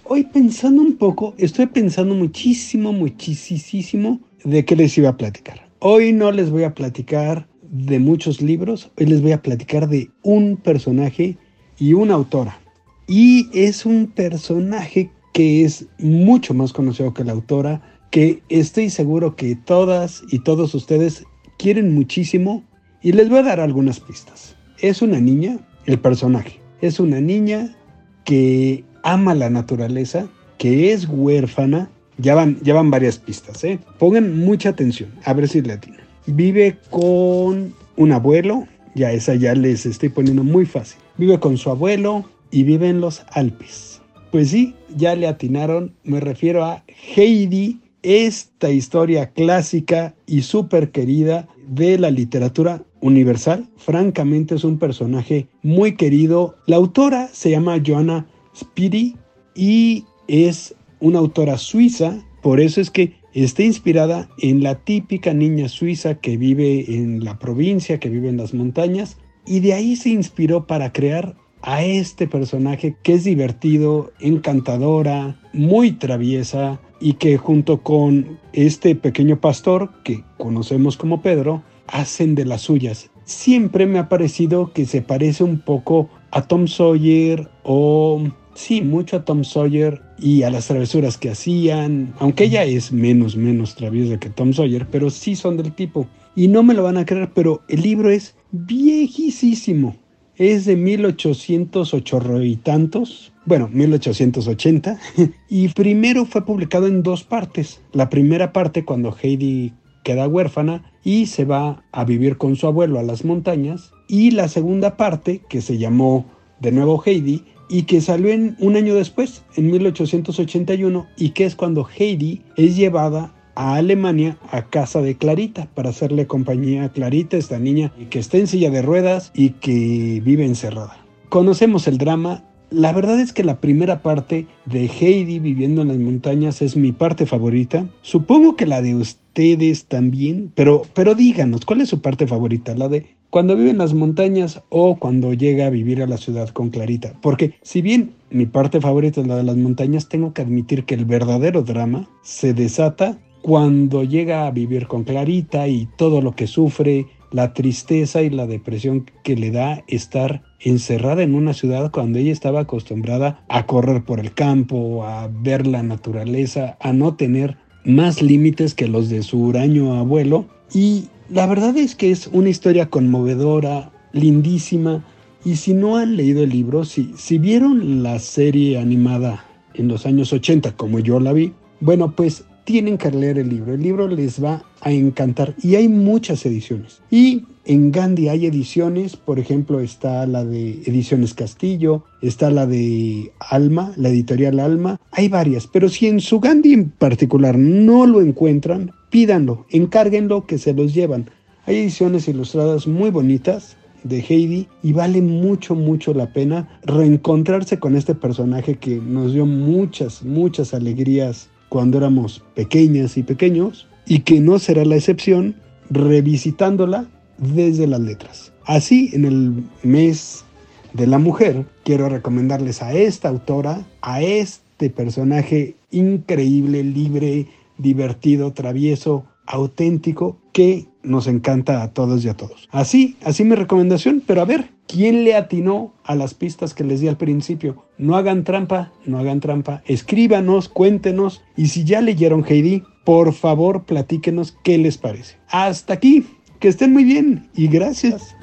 Hoy pensando un poco, estoy pensando muchísimo, muchísimo de qué les iba a platicar. Hoy no les voy a platicar de muchos libros, hoy les voy a platicar de un personaje y una autora. Y es un personaje que es mucho más conocido que la autora, que estoy seguro que todas y todos ustedes quieren muchísimo y les voy a dar algunas pistas. Es una niña, el personaje, es una niña que ama la naturaleza, que es huérfana ya van, ya van varias pistas, ¿eh? Pongan mucha atención, a ver si latina. Vive con un abuelo, ya esa ya les estoy poniendo muy fácil. Vive con su abuelo y vive en los Alpes. Pues sí, ya le atinaron, me refiero a Heidi, esta historia clásica y súper querida de la literatura universal. Francamente es un personaje muy querido. La autora se llama Joanna Spiri y es una autora suiza, por eso es que está inspirada en la típica niña suiza que vive en la provincia, que vive en las montañas, y de ahí se inspiró para crear a este personaje que es divertido, encantadora, muy traviesa y que junto con este pequeño pastor que conocemos como Pedro, hacen de las suyas. Siempre me ha parecido que se parece un poco a Tom Sawyer o sí, mucho a Tom Sawyer y a las travesuras que hacían, aunque ella es menos, menos traviesa que Tom Sawyer, pero sí son del tipo. Y no me lo van a creer, pero el libro es viejísimo. Es de 1808 y tantos, bueno, 1880, y primero fue publicado en dos partes. La primera parte cuando Heidi queda huérfana y se va a vivir con su abuelo a las montañas, y la segunda parte, que se llamó de nuevo Heidi, y que salió en, un año después, en 1881, y que es cuando Heidi es llevada a Alemania a casa de Clarita para hacerle compañía a Clarita, esta niña que está en silla de ruedas y que vive encerrada. Conocemos el drama. La verdad es que la primera parte de Heidi viviendo en las montañas es mi parte favorita. Supongo que la de ustedes también, pero, pero díganos, ¿cuál es su parte favorita? ¿La de cuando vive en las montañas o cuando llega a vivir a la ciudad con Clarita. Porque si bien mi parte favorita es la de las montañas, tengo que admitir que el verdadero drama se desata cuando llega a vivir con Clarita y todo lo que sufre, la tristeza y la depresión que le da estar encerrada en una ciudad cuando ella estaba acostumbrada a correr por el campo, a ver la naturaleza, a no tener más límites que los de su huraño abuelo. Y la verdad es que es una historia conmovedora, lindísima, y si no han leído el libro, si, si vieron la serie animada en los años 80 como yo la vi, bueno, pues tienen que leer el libro. El libro les va a encantar y hay muchas ediciones. Y en Gandhi hay ediciones, por ejemplo, está la de Ediciones Castillo, está la de Alma, la editorial Alma, hay varias, pero si en su Gandhi en particular no lo encuentran, pídanlo, encárguenlo que se los llevan. Hay ediciones ilustradas muy bonitas de Heidi y vale mucho, mucho la pena reencontrarse con este personaje que nos dio muchas, muchas alegrías cuando éramos pequeñas y pequeños y que no será la excepción revisitándola desde las letras. Así, en el mes de la mujer, quiero recomendarles a esta autora, a este personaje increíble, libre, divertido, travieso, auténtico, que nos encanta a todos y a todos. Así, así mi recomendación, pero a ver, ¿quién le atinó a las pistas que les di al principio? No hagan trampa, no hagan trampa, escríbanos, cuéntenos, y si ya leyeron Heidi, por favor platíquenos qué les parece. Hasta aquí, que estén muy bien y gracias.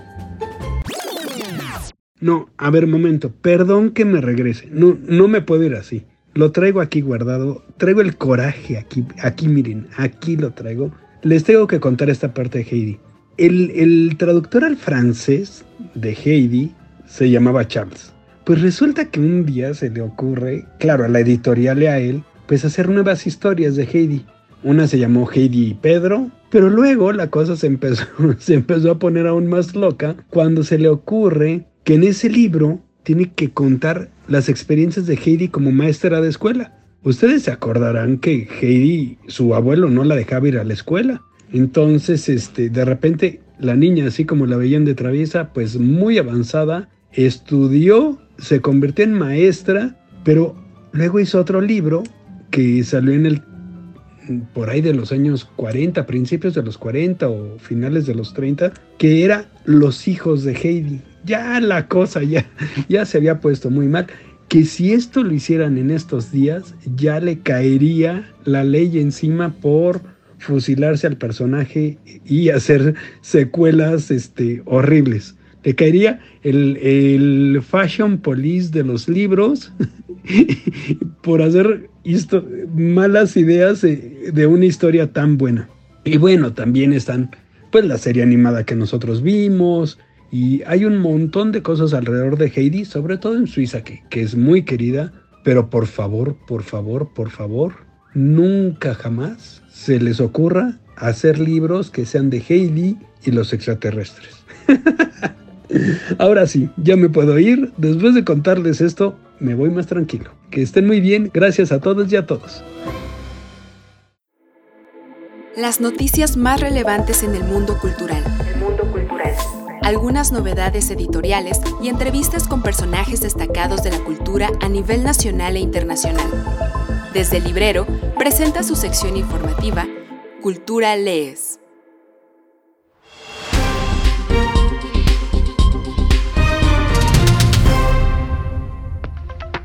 No, a ver, momento, perdón que me regrese. No, no me puedo ir así. Lo traigo aquí guardado. Traigo el coraje aquí. Aquí, miren, aquí lo traigo. Les tengo que contar esta parte de Heidi. El, traductor al francés de Heidi se llamaba Charles. Pues resulta que un día se le ocurre, claro, a la editorial y a él, pues hacer nuevas historias de Heidi. Una se llamó Heidi y Pedro, pero luego la cosa se empezó, se empezó a poner aún más loca cuando se le ocurre que en ese libro tiene que contar las experiencias de Heidi como maestra de escuela. Ustedes se acordarán que Heidi, su abuelo, no la dejaba ir a la escuela. Entonces, este, de repente, la niña, así como la veían de traviesa, pues muy avanzada, estudió, se convirtió en maestra, pero luego hizo otro libro que salió en el por ahí de los años 40, principios de los 40 o finales de los 30, que era Los hijos de Heidi. Ya la cosa ya, ya se había puesto muy mal. Que si esto lo hicieran en estos días, ya le caería la ley encima por fusilarse al personaje y hacer secuelas este, horribles. Le caería el, el fashion police de los libros por hacer malas ideas de una historia tan buena. Y bueno, también están pues la serie animada que nosotros vimos y hay un montón de cosas alrededor de Heidi, sobre todo en Suiza, que, que es muy querida, pero por favor, por favor, por favor, nunca jamás se les ocurra hacer libros que sean de Heidi y los extraterrestres. Ahora sí, ya me puedo ir. Después de contarles esto, me voy más tranquilo. Que estén muy bien. Gracias a todos y a todos. Las noticias más relevantes en el mundo cultural. El mundo cultural. Algunas novedades editoriales y entrevistas con personajes destacados de la cultura a nivel nacional e internacional. Desde el librero, presenta su sección informativa Cultura Lees.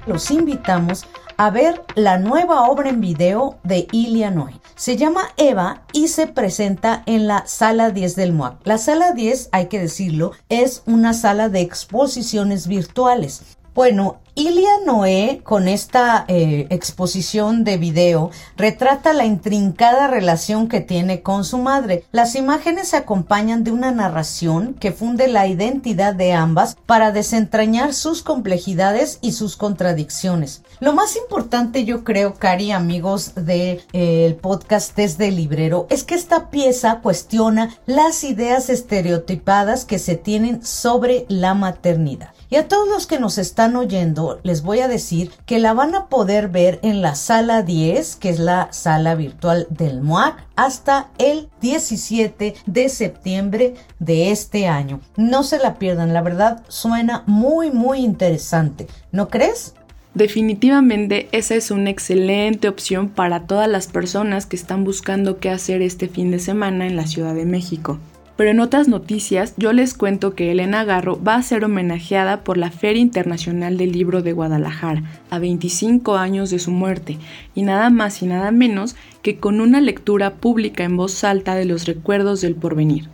Los invitamos a ver la nueva obra en video de Noy. Se llama Eva y se presenta en la sala 10 del MOAC. La sala 10, hay que decirlo, es una sala de exposiciones virtuales. Bueno, Ilia Noé, con esta eh, exposición de video, retrata la intrincada relación que tiene con su madre. Las imágenes se acompañan de una narración que funde la identidad de ambas para desentrañar sus complejidades y sus contradicciones. Lo más importante, yo creo, Cari, amigos del de, eh, podcast desde el librero, es que esta pieza cuestiona las ideas estereotipadas que se tienen sobre la maternidad. Y a todos los que nos están oyendo, les voy a decir que la van a poder ver en la sala 10, que es la sala virtual del MOAC, hasta el 17 de septiembre de este año. No se la pierdan, la verdad suena muy, muy interesante. ¿No crees? Definitivamente esa es una excelente opción para todas las personas que están buscando qué hacer este fin de semana en la Ciudad de México. Pero en otras noticias yo les cuento que Elena Garro va a ser homenajeada por la Feria Internacional del Libro de Guadalajara, a 25 años de su muerte, y nada más y nada menos que con una lectura pública en voz alta de los recuerdos del porvenir.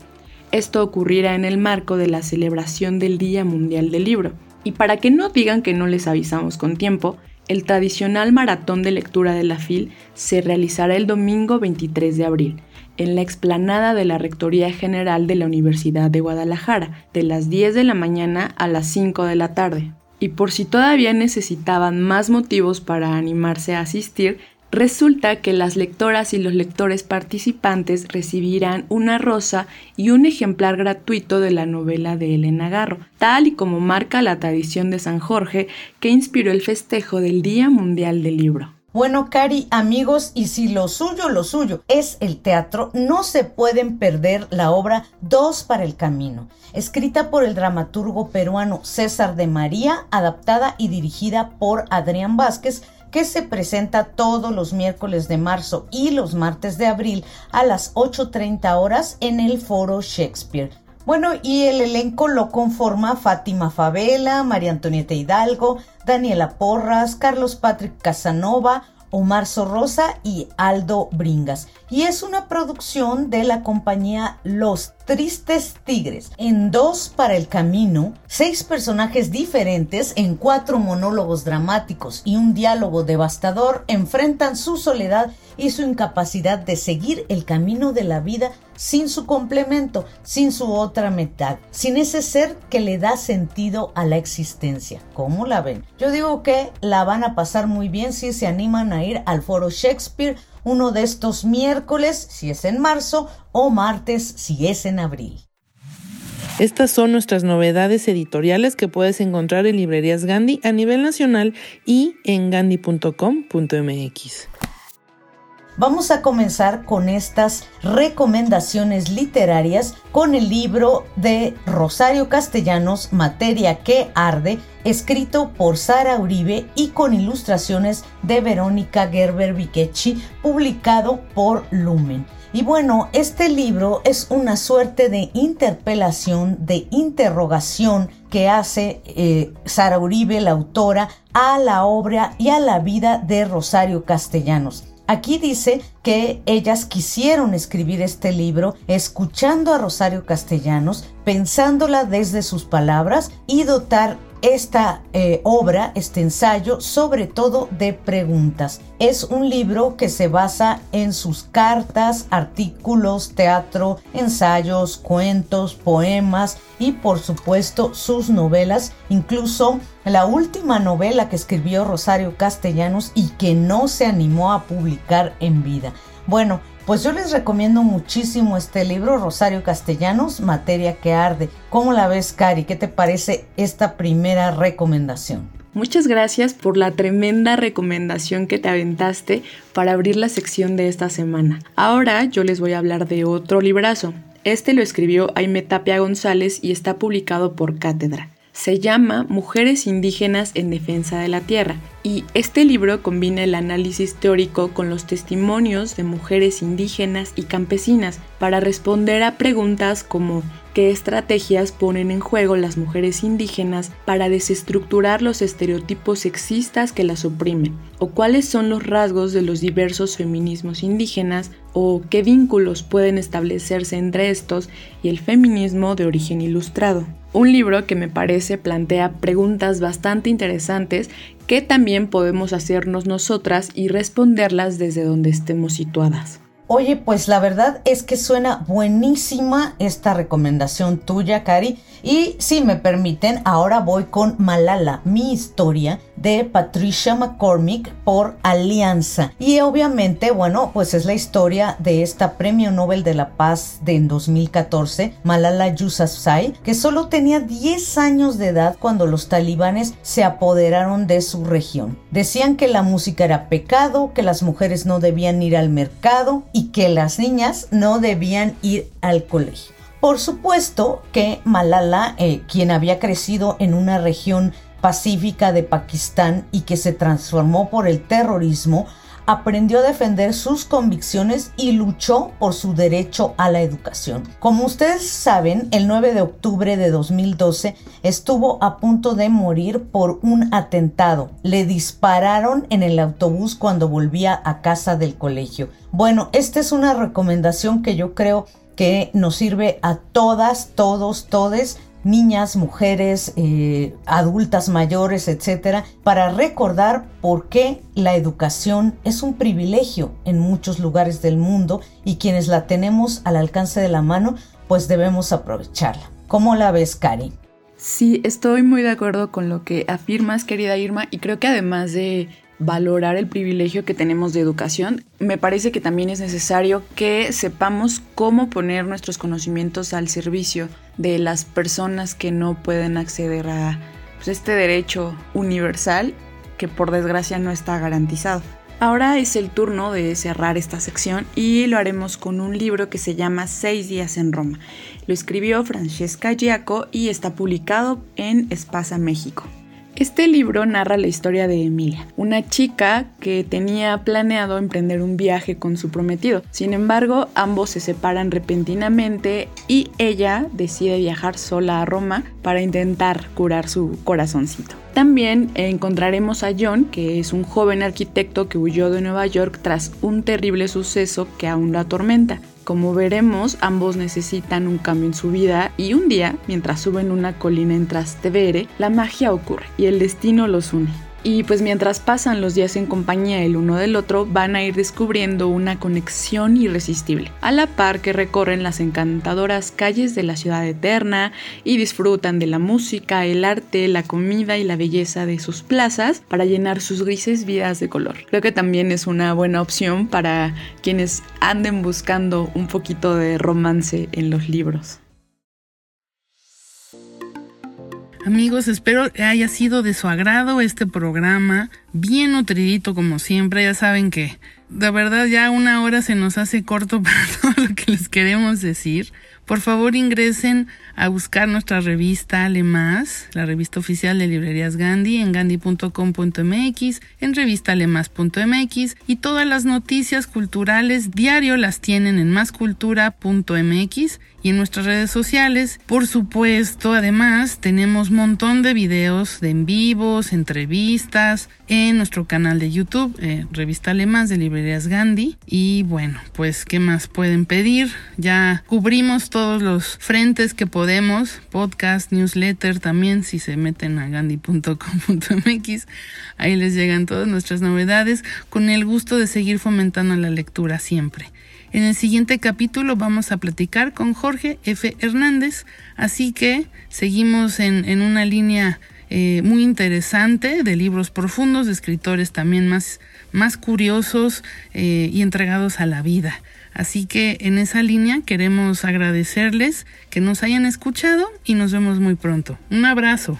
Esto ocurrirá en el marco de la celebración del Día Mundial del Libro. Y para que no digan que no les avisamos con tiempo, el tradicional maratón de lectura de la FIL se realizará el domingo 23 de abril en la explanada de la Rectoría General de la Universidad de Guadalajara, de las 10 de la mañana a las 5 de la tarde. Y por si todavía necesitaban más motivos para animarse a asistir, resulta que las lectoras y los lectores participantes recibirán una rosa y un ejemplar gratuito de la novela de Elena Garro, tal y como marca la tradición de San Jorge que inspiró el festejo del Día Mundial del Libro. Bueno, Cari, amigos, y si lo suyo, lo suyo es el teatro, no se pueden perder la obra Dos para el Camino, escrita por el dramaturgo peruano César de María, adaptada y dirigida por Adrián Vázquez, que se presenta todos los miércoles de marzo y los martes de abril a las 8.30 horas en el Foro Shakespeare. Bueno, y el elenco lo conforma Fátima Favela, María Antonieta Hidalgo, Daniela Porras, Carlos Patrick Casanova, Omar Sorrosa y Aldo Bringas. Y es una producción de la compañía Los Tristes Tigres. En dos para el camino, seis personajes diferentes en cuatro monólogos dramáticos y un diálogo devastador enfrentan su soledad y su incapacidad de seguir el camino de la vida sin su complemento, sin su otra mitad, sin ese ser que le da sentido a la existencia. ¿Cómo la ven? Yo digo que la van a pasar muy bien si se animan a ir al foro Shakespeare uno de estos miércoles, si es en marzo, o martes, si es en abril. Estas son nuestras novedades editoriales que puedes encontrar en librerías Gandhi a nivel nacional y en gandhi.com.mx. Vamos a comenzar con estas recomendaciones literarias con el libro de Rosario Castellanos, Materia que Arde, escrito por Sara Uribe y con ilustraciones de Verónica Gerber Viquechi, publicado por Lumen. Y bueno, este libro es una suerte de interpelación, de interrogación que hace eh, Sara Uribe, la autora, a la obra y a la vida de Rosario Castellanos. Aquí dice que ellas quisieron escribir este libro escuchando a Rosario Castellanos, pensándola desde sus palabras y dotar esta eh, obra, este ensayo, sobre todo de preguntas. Es un libro que se basa en sus cartas, artículos, teatro, ensayos, cuentos, poemas y por supuesto sus novelas, incluso la última novela que escribió Rosario Castellanos y que no se animó a publicar en vida. Bueno, pues yo les recomiendo muchísimo este libro, Rosario Castellanos, Materia que Arde. ¿Cómo la ves, Cari? ¿Qué te parece esta primera recomendación? Muchas gracias por la tremenda recomendación que te aventaste para abrir la sección de esta semana. Ahora yo les voy a hablar de otro librazo. Este lo escribió Aime Tapia González y está publicado por Cátedra se llama Mujeres indígenas en defensa de la tierra y este libro combina el análisis teórico con los testimonios de mujeres indígenas y campesinas para responder a preguntas como qué estrategias ponen en juego las mujeres indígenas para desestructurar los estereotipos sexistas que las oprimen, o cuáles son los rasgos de los diversos feminismos indígenas, o qué vínculos pueden establecerse entre estos y el feminismo de origen ilustrado. Un libro que me parece plantea preguntas bastante interesantes que también podemos hacernos nosotras y responderlas desde donde estemos situadas. Oye, pues la verdad es que suena buenísima esta recomendación tuya, Cari. Y si me permiten, ahora voy con Malala, mi historia de Patricia McCormick por Alianza. Y obviamente, bueno, pues es la historia de esta Premio Nobel de la Paz de en 2014, Malala Yousafzai, que solo tenía 10 años de edad cuando los talibanes se apoderaron de su región. Decían que la música era pecado, que las mujeres no debían ir al mercado y que las niñas no debían ir al colegio. Por supuesto que Malala, eh, quien había crecido en una región pacífica de Pakistán y que se transformó por el terrorismo, aprendió a defender sus convicciones y luchó por su derecho a la educación. Como ustedes saben, el 9 de octubre de 2012 estuvo a punto de morir por un atentado. Le dispararon en el autobús cuando volvía a casa del colegio. Bueno, esta es una recomendación que yo creo que nos sirve a todas, todos, todes niñas, mujeres, eh, adultas mayores, etcétera, para recordar por qué la educación es un privilegio en muchos lugares del mundo y quienes la tenemos al alcance de la mano, pues debemos aprovecharla. ¿Cómo la ves, Cari? Sí, estoy muy de acuerdo con lo que afirmas, querida Irma, y creo que además de valorar el privilegio que tenemos de educación, me parece que también es necesario que sepamos cómo poner nuestros conocimientos al servicio de las personas que no pueden acceder a pues, este derecho universal que por desgracia no está garantizado. Ahora es el turno de cerrar esta sección y lo haremos con un libro que se llama Seis días en Roma. Lo escribió Francesca Giaco y está publicado en Espasa México. Este libro narra la historia de Emilia, una chica que tenía planeado emprender un viaje con su prometido. Sin embargo, ambos se separan repentinamente y ella decide viajar sola a Roma para intentar curar su corazoncito. También encontraremos a John, que es un joven arquitecto que huyó de Nueva York tras un terrible suceso que aún lo atormenta. Como veremos, ambos necesitan un cambio en su vida y un día, mientras suben una colina en Trastevere, la magia ocurre y el destino los une. Y pues mientras pasan los días en compañía el uno del otro, van a ir descubriendo una conexión irresistible, a la par que recorren las encantadoras calles de la ciudad eterna y disfrutan de la música, el arte, la comida y la belleza de sus plazas para llenar sus grises vidas de color. Creo que también es una buena opción para quienes anden buscando un poquito de romance en los libros. Amigos, espero haya sido de su agrado este programa, bien nutridito como siempre, ya saben que de verdad ya una hora se nos hace corto para todo lo que les queremos decir. Por favor ingresen a buscar nuestra revista Más, la revista oficial de librerías Gandhi en gandhi.com.mx, en revistalemas.mx y todas las noticias culturales diario las tienen en mascultura.mx y en nuestras redes sociales. Por supuesto, además tenemos montón de videos de en vivos, entrevistas en nuestro canal de YouTube, eh, Revista Más de Librerías Gandhi. Y bueno, pues, ¿qué más pueden pedir? Ya cubrimos todos los frentes que podemos, podcast, newsletter también, si se meten a gandhi.com.mx, ahí les llegan todas nuestras novedades, con el gusto de seguir fomentando la lectura siempre. En el siguiente capítulo vamos a platicar con Jorge F. Hernández, así que seguimos en, una línea eh, muy interesante de libros profundos, de escritores también más, más curiosos eh, y entregados a la vida. Así que en esa línea queremos agradecerles que nos hayan escuchado y nos vemos muy pronto. Un abrazo.